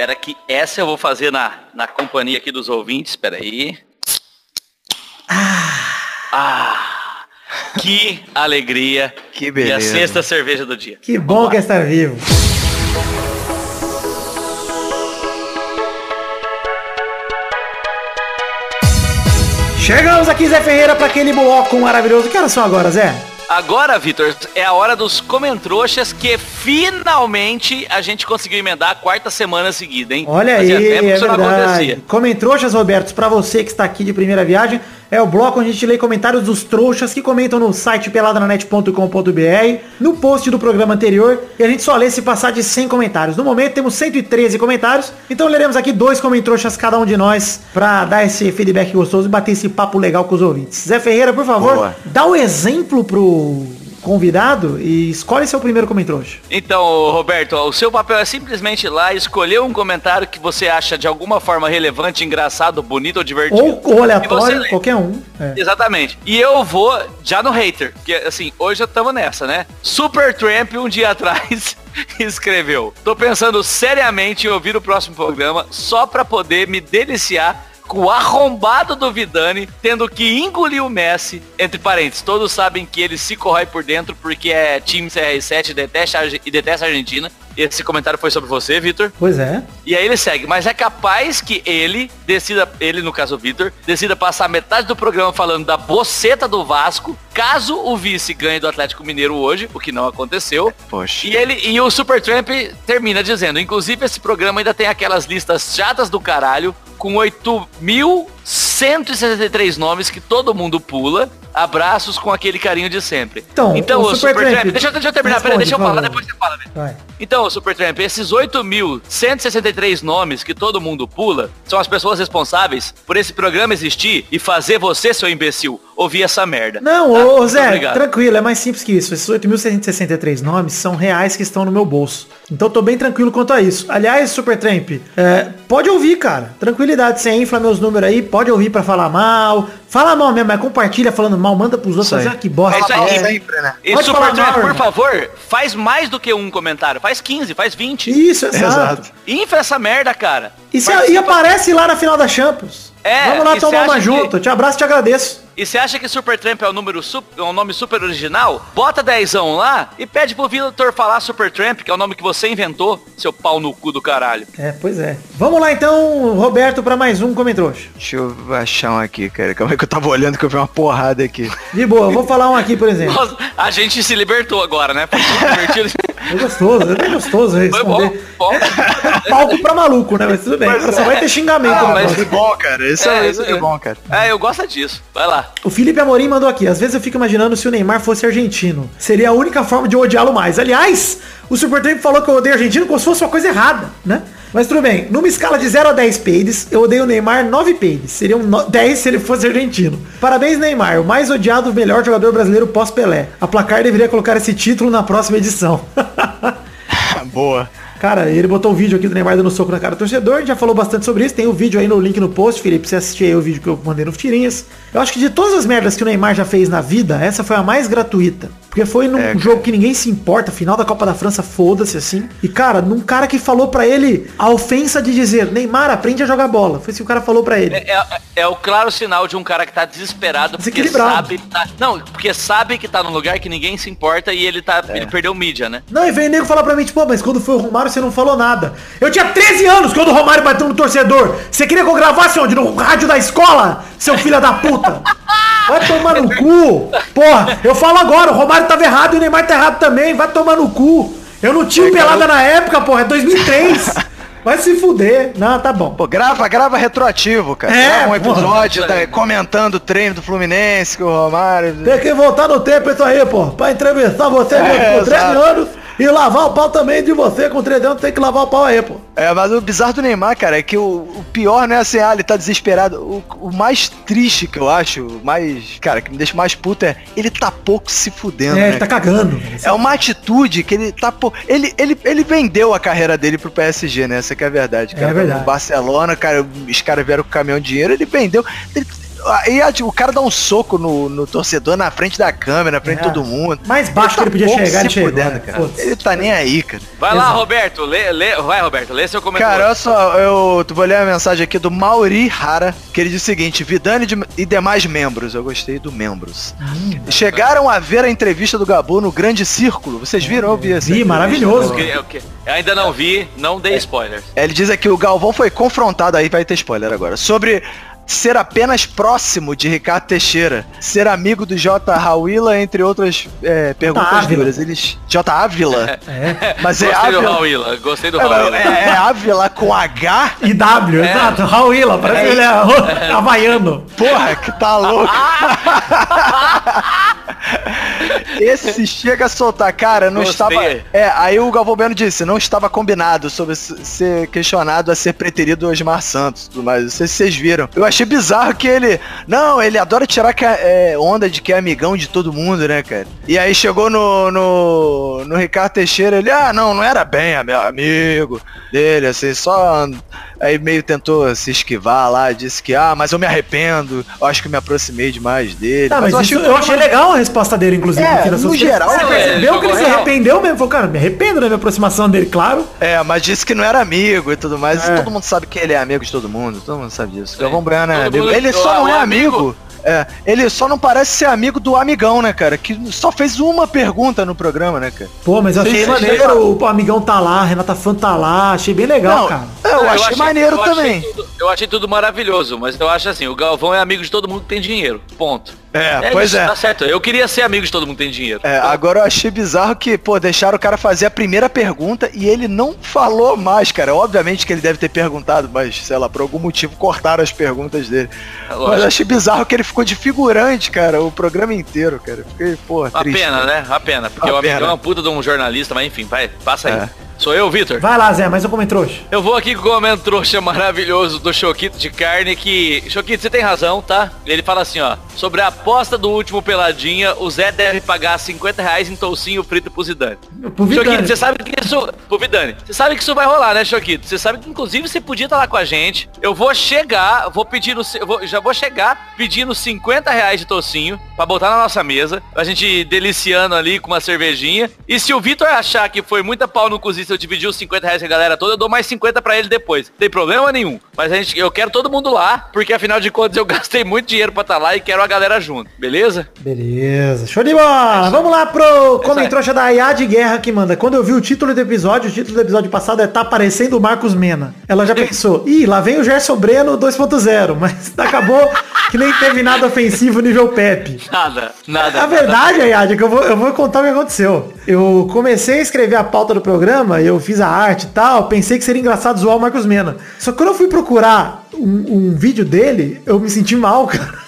Espera que essa eu vou fazer na, na companhia aqui dos ouvintes. Espera aí. Ah! Que alegria. Que E a beleza. sexta cerveja do dia. Que bom que é estar vivo. Chegamos aqui, Zé Ferreira, para aquele bloco maravilhoso. Que horas são agora, Zé? Agora, Vitor, é a hora dos comentrouxas que finalmente a gente conseguiu emendar a quarta semana seguida, hein? Olha Fazia aí, tempo é verdade. trouxas, Robertos, pra você que está aqui de primeira viagem. É o bloco onde a gente lê comentários dos trouxas que comentam no site peladranet.com.br, no post do programa anterior, e a gente só lê se passar de 100 comentários. No momento temos 113 comentários, então leremos aqui dois comentroxas cada um de nós pra dar esse feedback gostoso e bater esse papo legal com os ouvintes. Zé Ferreira, por favor, Boa. dá o exemplo pro convidado e escolhe seu primeiro comentrouxa. Então, Roberto, o seu papel é simplesmente ir lá escolher um comentário que você acha de alguma forma relevante, engraçado, bonito ou divertido. Ou, E aleatório, qualquer um. É. Exatamente. E eu vou já no hater, porque assim, hoje estamos nessa, né? Super Tramp um dia atrás escreveu: "Tô pensando seriamente em ouvir o próximo programa só pra poder me deliciar o arrombado do Vidani tendo que engolir o Messi, entre parênteses, todos sabem que ele se corrói por dentro porque é time CR7 e detesta, e detesta a Argentina. Esse comentário foi sobre você, Vitor. Pois é. E aí ele segue, mas é capaz que ele decida, ele no caso o Vitor, decida passar metade do programa falando da boceta do Vasco, caso o vice ganhe do Atlético Mineiro hoje, o que não aconteceu. Poxa. E ele e o Supertramp termina dizendo, inclusive esse programa ainda tem aquelas listas chatas do caralho com 8.163 nomes que todo mundo pula. Abraços com aquele carinho de sempre. Então, o o Supertramp- deixa, eu- deixa eu terminar, peraí, deixa eu falar, depois você fala, né? Vai. Então, Supertramp, esses 8.163 nomes que todo mundo pula são as pessoas responsáveis por esse programa existir e fazer você, seu imbecil, ouvir essa merda. Não? Ô Zé, obrigado. tranquilo, é mais simples que isso. Esses 8.163 nomes são reais que estão no meu bolso. Então tô bem tranquilo quanto a isso. Aliás, Supertramp, é, pode ouvir, cara. Tranquilidade, você infla meus números aí, pode ouvir pra falar mal. Fala mal mesmo, mas compartilha falando mal, manda pros outros, fazer ah, que bosta. É isso aí. É. Sempre, né? E Pode falar Supertramp, por favor, faz mais do que um comentário. Faz 15, faz 20. Isso, exato. Exato. Infla essa merda, cara. E, se- e aparece lá na final da Champions. É, Vamos lá tomar uma junto. que- Te abraço e te agradeço. E você acha que Supertramp é um, número su- é um nome super original? Bota dezão lá e pede pro Vitor falar Supertramp, que é o nome que você inventou, seu pau no cu do caralho. É, pois é. Vamos lá então, Roberto, pra mais um Comentrouxa. Deixa eu achar um aqui, cara. Calma aí que eu tava olhando que eu vi uma porrada aqui. De boa, eu vou falar um aqui, por exemplo. Nossa, a gente se libertou agora, né? Foi divertido. É gostoso, é bem gostoso Foi bom, responder. bom. Palco pra maluco, né? Mas tudo bem. Pois Só é. vai ter xingamento. Ah, mas-. Isso é bom, cara. Isso é, isso é bom, cara. É, eu gosto disso. Vai lá. O Felipe Amorim mandou aqui. Às vezes eu fico imaginando se o Neymar fosse argentino. Seria a única forma de eu odiá-lo mais. Aliás, o Supertramp falou que eu odeio argentino como se fosse uma coisa errada, né? Mas tudo bem. Numa escala de 0 a 10 peides, eu odeio o Neymar 9 peides. Seriam no- 10 se ele fosse argentino. Parabéns, Neymar. O mais odiado, melhor jogador brasileiro pós-Pelé. A Placar deveria colocar esse título na próxima edição. Boa. Cara, ele botou o vídeo aqui do Neymar dando soco na cara do torcedor, já falou bastante sobre isso, tem o vídeo aí no link no post, Felipe, você assistir aí o vídeo que eu mandei no Tirinhas. Eu acho que de todas as merdas que o Neymar já fez na vida, essa foi a mais gratuita. Porque foi num É, jogo que ninguém se importa, final da Copa da França, foda-se assim. E cara, num cara que falou pra ele a ofensa de dizer, Neymar, aprende a jogar bola. Foi isso que o cara falou pra ele. É, é- é o claro sinal de um cara que tá desesperado porque Desequilibrado. sabe. tá- não, porque sabe que tá num lugar que ninguém se importa e ele tá. Ele perdeu mídia, né? Não, e veio o nego falar pra mim, tipo, pô, mas quando foi o Romário você não falou nada. Eu tinha 13 anos quando o Romário bateu no torcedor. Você queria que eu gravasse onde? No rádio da escola? Seu filho da puta. Vai tomar no cu. Porra, eu falo agora, o Romário tava errado e o Neymar tá errado também. Vai tomar no cu. Eu não tinha pelada na época, porra, é 2003. Vai se fuder. Não, tá bom. Pô, grava, grava retroativo, cara. É, grava um episódio tá, comentando o treino do Fluminense, que o Romário. Tem que voltar no tempo isso aí, pô. Pra entrevistar você É, com 13 exato. anos e lavar o pau também de você com 13 anos. Tem que lavar o pau aí, pô. É, mas o bizarro do Neymar, cara, é que o, o pior não é assim, ah, ele tá desesperado. O, o mais triste que eu acho, o mais, cara, que me deixa mais puto é, ele tá pouco se fudendo, É, né? ele tá cagando. É uma atitude que ele tá pô, ele, ele, ele vendeu a carreira dele pro PSG, né? Essa que é a verdade, cara. É verdade. No Barcelona, cara, os caras vieram com o caminhão de dinheiro, ele vendeu. Ele, aí a- o cara dá um soco no, no torcedor na frente da câmera, na frente É. de todo mundo. Mais baixo que ele podia pouco chegar, ele se chegou, fudendo, né? cara. Foda-se. Ele tá nem aí, cara. Vai lá, Exato. Roberto. Lê, lê, vai, Roberto, lê seu comentário. Cara, olha só, eu tu vou ler a mensagem aqui do Mauri Hara, que ele diz o seguinte, Vidani de- e demais membros, eu gostei do membros. Hum. Chegaram a ver a entrevista do Gabu no Grande Círculo, vocês viram? Eu vi essa Vi, maravilhoso. Eu eu que- eu ainda não vi, não dei spoilers. Ele diz aqui, o Galvão foi confrontado, aí vai ter spoiler agora, sobre ser apenas próximo de Ricardo Teixeira, ser amigo do J. Rawila, entre outras é, perguntas duras. Eles. J. Ávila? É. Mas é Gostei do Ávila. Raul Gostei do É, é, é Ávila com H? E W, exato. Raul Ila, parece que ele é havaiano. Porra, que tá louco. Esse chega a soltar, cara, não Gostei. estava. É, aí o Galvão Bueno disse, não estava combinado sobre ser questionado a ser preterido o Osmar Santos tudo mais. Não sei se vocês viram. Eu achei bizarro que ele. Não, ele adora tirar que é, onda de que é amigão de todo mundo, né, cara? E aí chegou no, no, no Ricardo Teixeira, ele, ah, não, não era bem amigo dele, assim, só. Aí meio tentou se esquivar lá, disse que, ah, mas eu me arrependo, eu acho que eu me aproximei demais dele. Tá, mas, eu isso, achei eu achei legal a resposta dele, inclusive. É, no contas. geral, Você é, percebeu que ele se arrependeu mesmo? Falou, cara, me arrependo da minha aproximação dele, claro. É, mas disse que não era amigo e tudo mais. É. E todo mundo sabe que ele é amigo de todo mundo. Todo mundo sabe disso. Galvão Bueno é Todo amigo. Ele só o- não é amigo- amigo. É, ele só não parece ser amigo do amigão, né, cara? Que só fez uma pergunta no programa, né, cara? Pô, mas eu achei Sim, maneiro, o amigão tá lá, a Renata Fan tá lá, achei bem legal, não, cara. eu, achei, maneiro eu achei também. tudo- eu achei tudo maravilhoso, mas eu acho assim, o Galvão é amigo de todo mundo que tem dinheiro. Ponto. É, pois isso, é. Tá certo. Eu queria ser amigo de todo mundo que tem dinheiro. É, agora eu achei bizarro que, pô, deixaram o cara fazer a primeira pergunta e ele não falou mais, cara. Obviamente que ele deve ter perguntado, mas, sei lá, por algum motivo cortaram as perguntas dele. É Mas eu achei bizarro que ele ficou de figurante, cara, o programa inteiro, cara. Fiquei, pô, triste. pena, né? Uma pena. Porque Uma o pena. é uma puta de um jornalista, mas enfim, vai, passa aí. É. Sou eu, Vitor? Vai lá, Zé, mais um comentário. Eu vou aqui com o comentário trouxa maravilhoso do Choquito de carne que... Choquito, você tem razão, tá? Ele fala assim, ó. Sobre a aposta do último Peladinha, o Zé deve pagar 50 reais em toucinho frito pro Zidane. Pro Vidani. Choquito, você sabe que isso... Pro Vidani. Você sabe que isso vai rolar, né, Choquito? Você sabe que, inclusive, você podia estar lá com a gente. Eu vou chegar, vou pedir no... vou- já vou chegar pedindo 50 reais de toucinho pra botar na nossa mesa. A gente deliciando ali com uma cervejinha. E se o Vitor achar que foi muita pau no cozinho se eu dividir os 50 reais com a galera toda, eu dou mais 50 pra ele depois. Não tem problema nenhum. Mas a gente, eu quero todo mundo lá, porque afinal de contas eu gastei muito dinheiro pra estar lá e quero a galera junto. Beleza? Beleza, show de bola. Vamos lá pro comentário da Ayad Guerra que manda. Quando eu vi o título do episódio, o título do episódio passado é Tá Parecendo o Marcos Mena. Ela já pensou, ih, lá vem o Gerson Breno 2.0, mas acabou que nem teve nada ofensivo nível Pepe. Nada, nada. A verdade, Ayad, é que eu vou, eu vou contar o que aconteceu. Eu comecei a escrever a pauta do programa, eu fiz a arte e tal, pensei que seria engraçado zoar o Marcos Mena. Só que quando eu fui procurar um, um vídeo dele, eu me senti mal, cara.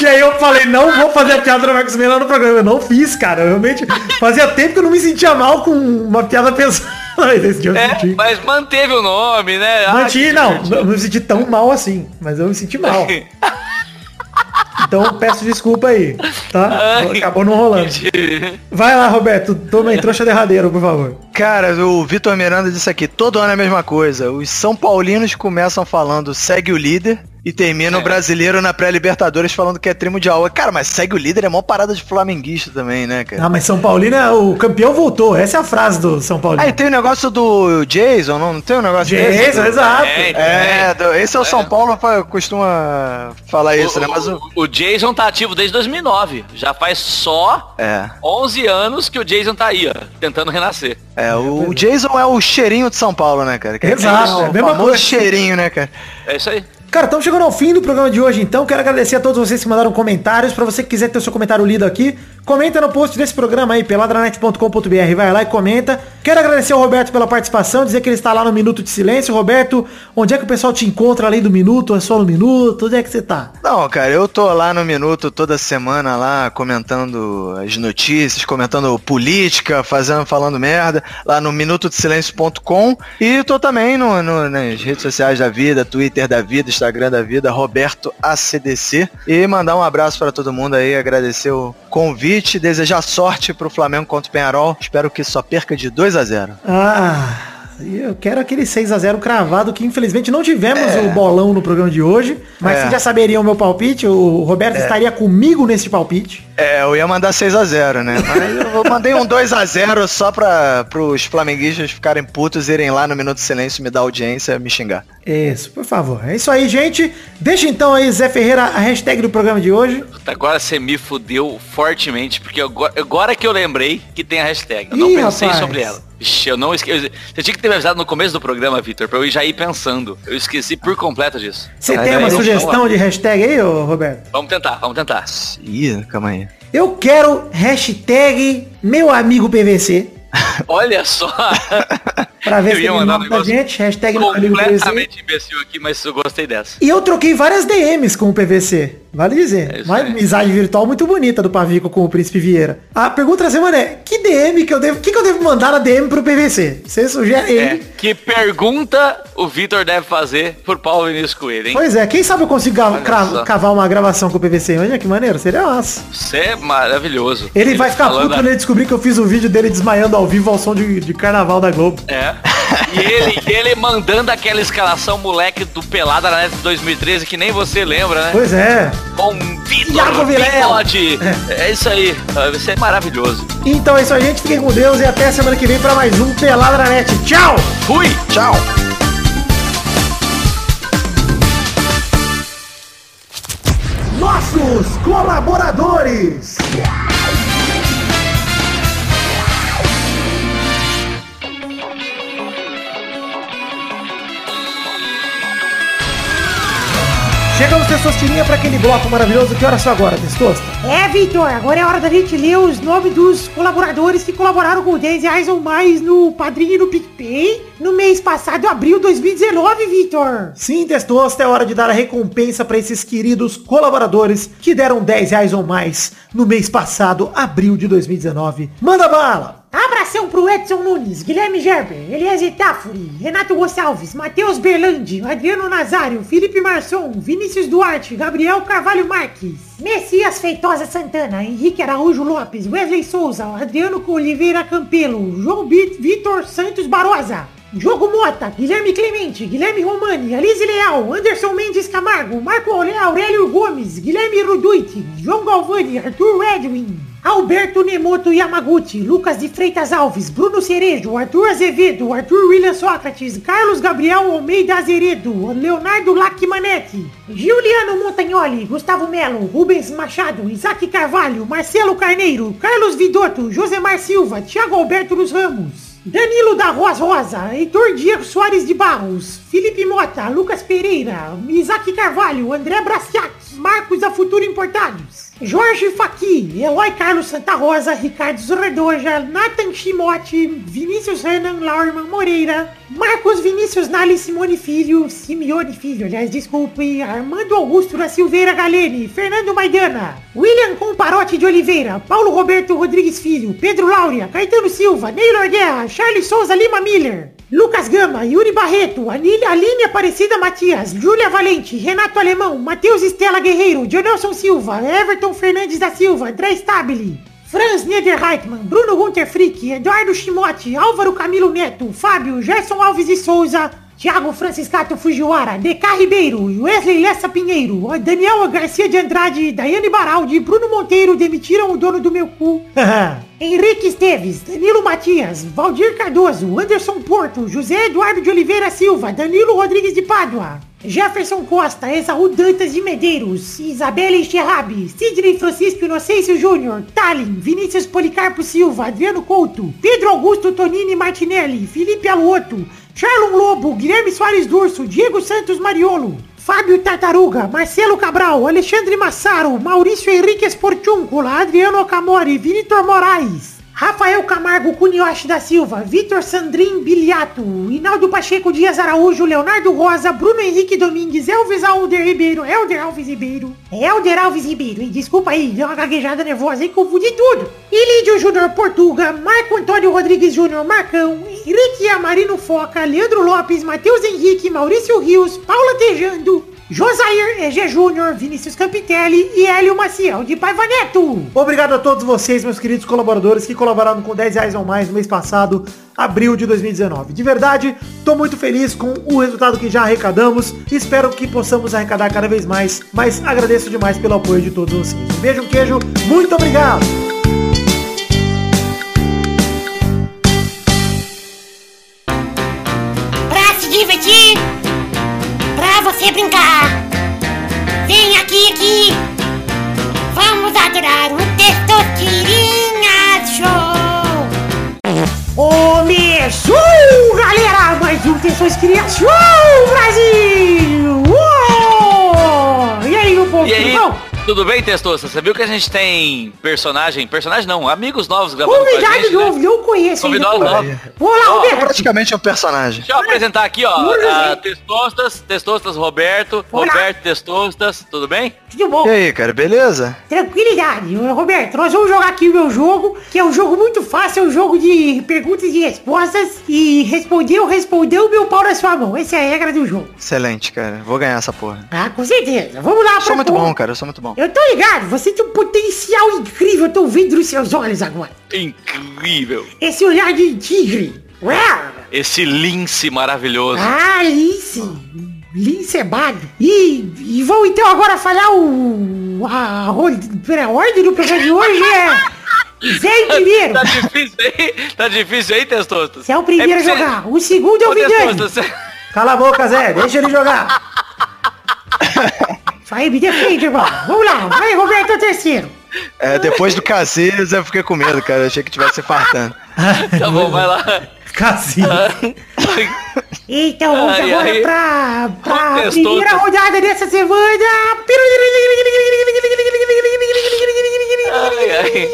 E aí eu falei, não vou fazer a piada do Marcos Mena no programa. Eu não fiz, cara. Eu realmente fazia tempo que eu não me sentia mal com uma piada pesada. É, mas manteve o nome, né? Ah, Manti, que não, divertido. não me senti tão mal assim, mas eu me senti mal. Então peço desculpa aí, tá? Ai. Acabou não rolando. Vai lá, Roberto, toma aí, trouxa derradeiro, por favor. Cara, o Vitor Miranda disse aqui, todo ano é a mesma coisa. Os São Paulinos começam falando segue o líder e termina o brasileiro na pré-libertadores falando que é trimundial. Cara, mas segue o líder é mó parada de flamenguista também, né, cara? Ah, mas São Paulino, é- o campeão voltou. Essa é a frase do São Paulino. Aí tem o negócio do Jason, não, não tem um negócio desse? Jason, exato. É, É, do- esse é o São Paulo costuma falar isso, né? Mas o... o, o Jason tá ativo desde 2009. Já faz só É, 11 anos que o Jason tá aí, ó, tentando renascer. é, o Jason é o cheirinho de São Paulo, né, cara? Que é Exato, o mesma famoso coisa. cheirinho, né, cara? É isso aí. Cara, estamos chegando ao fim do programa de hoje, então. Quero agradecer a todos vocês que mandaram comentários. Pra você que quiser ter o seu comentário lido aqui, comenta no post desse programa aí, peladranet.com.br. Vai lá e comenta. Quero agradecer ao Roberto pela participação, dizer que ele está lá no Minuto de Silêncio. Roberto, onde é que o pessoal te encontra além do Minuto? É só no Minuto? Onde é que você tá? Não, cara, eu tô lá no Minuto toda semana lá comentando as notícias, comentando política, fazendo, falando merda, lá no minutodesilencio.com e tô também no, no- nas redes sociais da vida, Twitter da vida, Instagram da vida, Roberto ACDC e mandar um abraço pra todo mundo aí, agradecer o convite, desejar sorte pro Flamengo contra o Penharol, espero que só perca de 2 a 0 Ah, eu quero aquele 6 a 0 cravado que infelizmente não tivemos o bolão no programa de hoje. Mas É. vocês já saberiam o meu palpite. O Roberto estaria comigo nesse palpite. É, eu ia mandar 6 a 0 né? Mas eu mandei um 2 a 0 só pra pros flamenguistas ficarem putos, irem lá no Minuto de Silêncio, me dar audiência e me xingar. Isso, por favor. É isso aí, gente. Deixa então aí, Zé Ferreira, a hashtag do programa de hoje. Agora você me fudeu fortemente, porque agora, agora que eu lembrei que tem a hashtag. Eu não Ih, pensei rapaz. sobre ela. Vixe, eu não esqueci. Você tinha que ter me avisado no começo do programa, Vitor, pra eu já ir pensando. Eu esqueci por completo disso. Você Ah, tem uma sugestão de hashtag aí, ô Roberto? Vamos tentar, vamos tentar. Ih, calma aí. Eu quero hashtag meu amigo PVC. Olha só. pra ver Eu se ia ele pra negócio gente. Hashtag completamente imbecil aqui, mas eu gostei dessa. E eu troquei várias DMs com o PVC. Vale dizer. É Uma aí. amizade virtual muito bonita do Pavico com o Príncipe Vieira. A pergunta da semana é, que DM que eu devo. que, que eu devo mandar na DM pro PVC? Você sugere É, aí. que pergunta o Vitor deve fazer por Paulo Vinícius Coelho, hein? Pois é, quem sabe eu consigo Olha cavar uma gravação com o PVC. Imagina que maneiro, seria massa. Você é maravilhoso. Ele, vai ficar puto quando ele descobrir que eu fiz um vídeo dele desmaiando ao vivo ao som de, de carnaval da Globo. É. E ele, ele mandando aquela escalação moleque do Pelada na Net 2013 que nem você lembra, né? Pois é. Com Vitor. Bigode. É. isso aí. Vai ser maravilhoso. Então é isso aí, gente. Fiquem com Deus e até semana que vem pra mais um Pelada na Net. Tchau! Fui! Tchau. Nossos colaboradores! Chegamos, Testosterinha, para aquele bloco maravilhoso. Que horas são agora, Testosta? É, Vitor, agora é hora da gente ler os nomes dos colaboradores que colaboraram com 10 reais ou mais no Padrinho e no PicPay no mês passado, abril de 2019, Vitor. Sim, Testosta, é hora de dar a recompensa para esses queridos colaboradores que deram 10 reais ou mais no mês passado, abril de 2019. Manda bala! Abração pro Edson Nunes, Guilherme Gerber, Eliezer Tafuri, Renato Gonçalves, Matheus Berlandi, Adriano Nazário, Felipe Marçom, Vinícius Duarte, Gabriel Carvalho Marques, Messias Feitosa Santana, Henrique Araújo Lopes, Wesley Souza, Adriano Oliveira Campelo, João Vitor Santos Barosa, Diogo Mota, Guilherme Clemente, Guilherme Romani, Alice Leal, Anderson Mendes Camargo, Marco Aurélio Gomes, Guilherme Ruduit, João Galvani, Arthur Edwin, Alberto Nemoto Yamaguchi, Lucas de Freitas Alves, Bruno Cerejo, Arthur Azevedo, Arthur William Sócrates, Carlos Gabriel Almeida Azeredo, Leonardo Lacmanetti, Giuliano Montagnoli, Gustavo Melo, Rubens Machado, Isaac Carvalho, Marcelo Carneiro, Carlos Vidotto, Josemar Silva, Thiago Alberto dos Ramos, Danilo da Roas Rosa, Heitor Diego Soares de Barros, Felipe Mota, Lucas Pereira, Isaac Carvalho, André Braciac, Marcos da Futuro Importados, Jorge Faqui, Eloy Carlos Santa Rosa, Ricardo Zorredoja, Nathan Chimote, Vinícius Renan Laurman Moreira, Marcos Vinícius Nali Simone Filho, Simeone Filho, aliás, desculpe, Armando Augusto da Silveira Galene, Fernando Maidana, William Comparote de Oliveira, Paulo Roberto Rodrigues Filho, Pedro Laura, Caetano Silva, Neylor Guerra, Charles Souza Lima Miller, Lucas Gama, Yuri Barreto, Aline, Aline Aparecida Matias, Júlia Valente, Renato Alemão, Matheus Estela Guerreiro, Jonelson Silva, Everton Fernandes da Silva, André Stabile, Franz Niederreitmann, Bruno Gunter Frick, Eduardo Chimote, Álvaro Camilo Neto, Fábio, Gerson Alves de Souza, Thiago Franciscato Fujiwara, DK Ribeiro, Wesley Lessa Pinheiro, Daniel Garcia de Andrade, Daiane Baraldi, Bruno Monteiro demitiram o dono do meu cu. Henrique Esteves, Danilo Matias, Valdir Cardoso, Anderson Porto, José Eduardo de Oliveira Silva, Danilo Rodrigues de Pádua, Jefferson Costa, Esaú Dantas de Medeiros, Isabela Enxerrabi, Sidney Francisco Inocêncio Júnior, Talin, Vinícius Policarpo Silva, Adriano Couto, Pedro Augusto Tonini Martinelli, Felipe Aluoto, Charlon Lobo, Guilherme Soares Durso, Diego Santos Mariolo, Fábio Tartaruga, Marcelo Cabral, Alexandre Massaro, Maurício Henrique Esportúncula, Adriano Okamori, Vitor Moraes, Rafael Camargo Cunioche da Silva, Vitor Sandrin Biliato, Hinaldo Pacheco Dias Araújo, Leonardo Rosa, Bruno Henrique Domingues, Elvis Alder Ribeiro, Elder Alves Ribeiro, Elder Alves Ribeiro, e desculpa aí, deu uma gaguejada nervosa e confundi tudo. Ilídio Júnior Portuga, Marco Antônio Rodrigues Júnior Marcão, Henrique Amarino Foca, Leandro Lopes, Matheus Henrique, Maurício Rios, Paula Tejando, Josair EG Júnior, Vinícius Campitelli e Hélio Maciel de Paiva Neto. Obrigado a todos vocês, meus queridos colaboradores, que colaboraram com 10 reais ou mais no mês passado, abril de 2019. De verdade, tô muito feliz com o resultado que já arrecadamos. Espero que possamos arrecadar cada vez mais, mas agradeço demais pelo apoio de todos vocês. Beijo, queijo, muito obrigado! Você brincar. Vem aqui, aqui. Vamos adorar o Testosterinha Show. Começou, galera! Mais um Tensões Criação Brasil! Uou! E aí, meu povo, E aí? tudo bom? Tudo bem, Testosta? Você viu que a gente tem personagem, personagem não, amigos novos gravando com a Convidado gente, né? novo, não conheço ainda. Convidado novo. Vou lá, Ó, Roberto. Praticamente é um personagem. Deixa eu apresentar aqui, ó, gente. Testostas, Testostas Roberto, Olá. Roberto Testostas, tudo bem? Tudo bom? E aí, cara, beleza? Tranquilidade. Roberto, nós vamos jogar aqui o meu jogo, que é um jogo muito fácil, é um jogo de perguntas e respostas. E respondeu, respondeu, meu pau na sua mão. Essa é a regra do jogo. Excelente, cara. Vou ganhar essa porra. Ah, com certeza. Vamos lá, Eu sou muito bom, cara. Eu sou muito bom. Eu tô ligado, você tem um potencial incrível, eu tô vendo nos seus olhos agora. Incrível. Esse olhar de tigre. Uau! Esse lince maravilhoso. Ah, lince. Lince é bado. E, e vamos então agora falar o... A, a ordem do programa de hoje é... Zé em primeiro. Tá difícil aí? Tá difícil aí, Testostas? Você é o primeiro a porque você- jogar. O segundo é o Ô, Vidani. Testostas, você... Cala a boca, Zé. Deixa ele jogar. Isso aí, me defende, irmão. Vamos lá. Vai, Roberto, é o terceiro. É, depois do Casilhas eu fiquei com medo, cara. Eu achei que tivesse fartando. Tá bom, vai lá. Casinho. Então, vamos Ai, agora ai. pra, pra Contestou, primeira tá. rodada dessa semana. Ai, ai.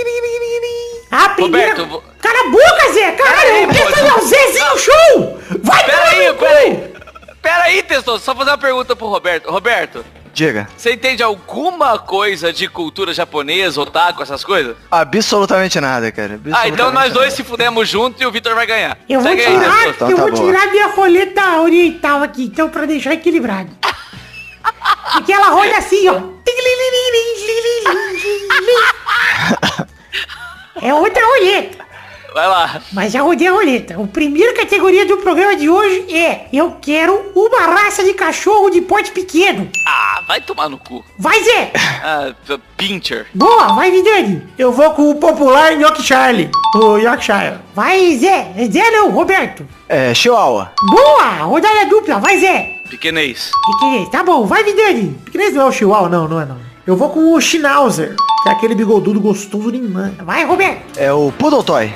A primeira... Roberto, Cala a boca, Zé! Caralho, Peraí, eu quero pô. fazer o Zezinho Show! Vai Pera aí, pera aí. Pera aí, Testostas, só fazer uma pergunta pro Roberto. Roberto, Diga. você entende alguma coisa de cultura japonesa, otaku, essas coisas? Absolutamente nada, cara. Ah, então Absolutamente nós dois nada. se fudemos juntos e o Vitor vai ganhar. Eu vou Segue aí, tirar, Testostas. Então eu tá vou tirar minha roleta oriental aqui, então, pra deixar equilibrado. Porque ela roda assim, ó. É outra roleta. Vai lá. Mas já rodei a roleta. A primeira categoria do programa de hoje é Eu quero uma raça de cachorro de porte pequeno. Ah, vai tomar no cu. Vai, Zé! Ah, Pincher. Boa, vai, Vidani! Eu vou com o popular Yorkshire. O Yorkshire. Vai, Zé! Zé não, Roberto! É, Chihuahua. Boa! Rodada dupla, vai, Zé! Pequenês. Pequenês, tá bom, vai, Vidani! Pequenês não é o Chihuahua, não, não é não. Eu vou com o Schnauzer, que é aquele bigodudo gostoso de mãe. Vai, Roberto! É o Poodle Toy.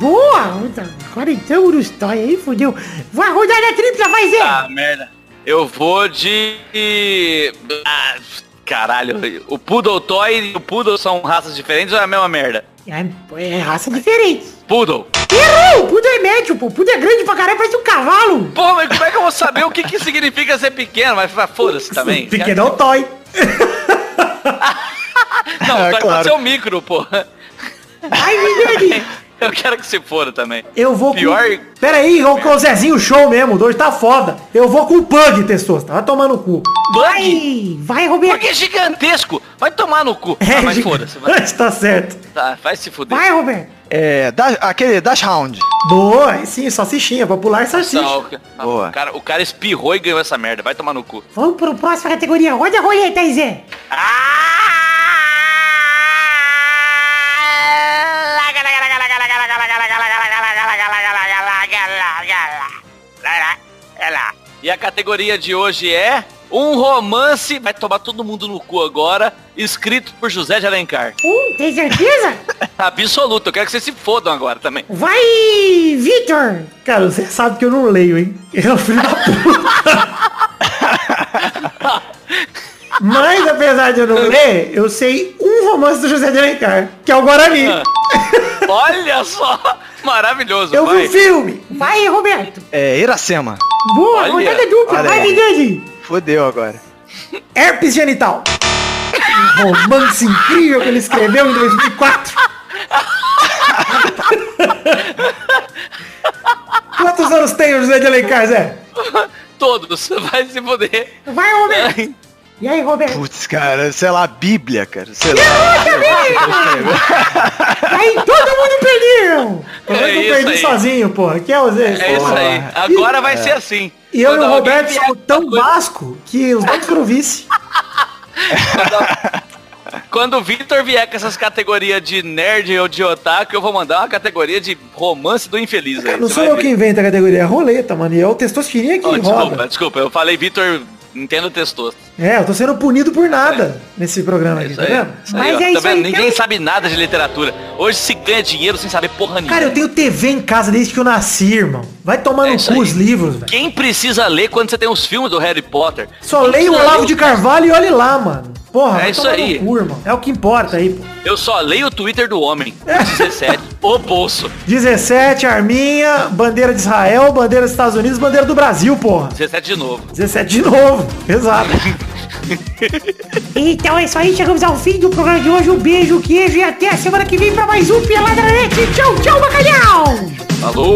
Boa! Agora então nos toy aí, fodeu. Vai, rodada tripla, vai, Zé! Ah, merda. Eu vou de... Ah, caralho. O Poodle Toy e o Poodle são raças diferentes ou é a mesma merda? É, é raça diferente. Poodle. Errou! O Pudo é médio, pô. Pudo é grande pra caralho, parece um cavalo. Pô, mas como é que eu vou saber o que, que significa ser pequeno? Mas foda-se também. Pequeno é o Toy. Não, É, pode claro. ser o micro, pô. Vai, Vidani! Eu quero que se foda também. Eu vou Pior- com... Pera aí, vou com o Zezinho Show mesmo. Dois tá foda. Eu vou com o Pug, Testosta. Vai tomar no cu. Bug? Vai, vai, Roberto. Porque é gigantesco. Vai tomar no cu. É, ah, mas foda-se. Vai, tá certo. tá, vai se fuder. Vai, Roberto. É, da- aquele Dash Hound. Boa, aí sim, salsichinha. Popular salsicha. Não, o ca- Boa. o, cara, o cara espirrou e ganhou essa merda. Vai tomar no cu. Vamos pro próxima categoria. Roda a roleta aí, Zé. E a categoria de hoje é um romance, vai tomar todo mundo no cu agora, escrito por José de Alencar. Um, tem certeza? Absoluto, eu quero que vocês se fodam agora também. Vai, Vitor. Cara, você sabe que eu não leio, hein? Eu é filho da puta. Mas apesar de eu não ler, eu sei um romance do José de Alencar, que é o Guarani. Ah. Olha só, maravilhoso. Eu vi vai. o filme. Vai, Roberto. É, Iracema. Boa, Olha, rodada dupla. olha Vai, aí. Vidani. Fodeu agora. Herpes genital. Um romance incrível que ele escreveu em 2004. Quantos anos tem o José de Alencar, Zé? Todos, vai se foder. Vai, Roberto. E aí, Roberto? Putz, cara, sei lá, Bíblia, cara. Sei lá. Aí, todo mundo perdeu. Eu É não isso perdi aí. sozinho, porra. Que é o Zé? É isso aí. Agora vai ser assim. E eu e Quando o alguém Roberto somos tão coisa- basco que os dois foram vice. Quando o Victor vier com essas categorias de nerd ou de otaku, eu vou mandar uma categoria de romance do infeliz aí. Não Você sou eu ver. que invento a categoria, é roleta, mano. E é o testostirinha que Oh, roda. desculpa, desculpa, eu falei Victor, entendo testosto. É, eu tô sendo punido por nada nesse programa aqui, Isso tá vendo? Mas é Tá isso vendo? aí, Ninguém então. sabe nada de literatura. Hoje se ganha dinheiro sem saber porra nenhuma. Cara, eu tenho TV em casa desde que eu nasci, irmão. Vai tomar É no cu aí. os livros, velho. Quem precisa ler quando você tem os filmes do Harry Potter? Só Quem leio o Olavo ler de Carvalho e olhe lá, mano. Porra, É vai isso aí. cu, irmão. É o que importa aí, pô. Eu só leio o Twitter do homem. É. 17. o bolso. 17, Arminha, bandeira de Israel, bandeira dos Estados Unidos, bandeira do Brasil, porra. 17 de novo. 17 de novo. Exato. Então é isso aí, chegamos ao fim do programa de hoje. Um beijo, queijo e até a semana que vem pra mais um Peladranet. Tchau, tchau, bacalhau! Falou!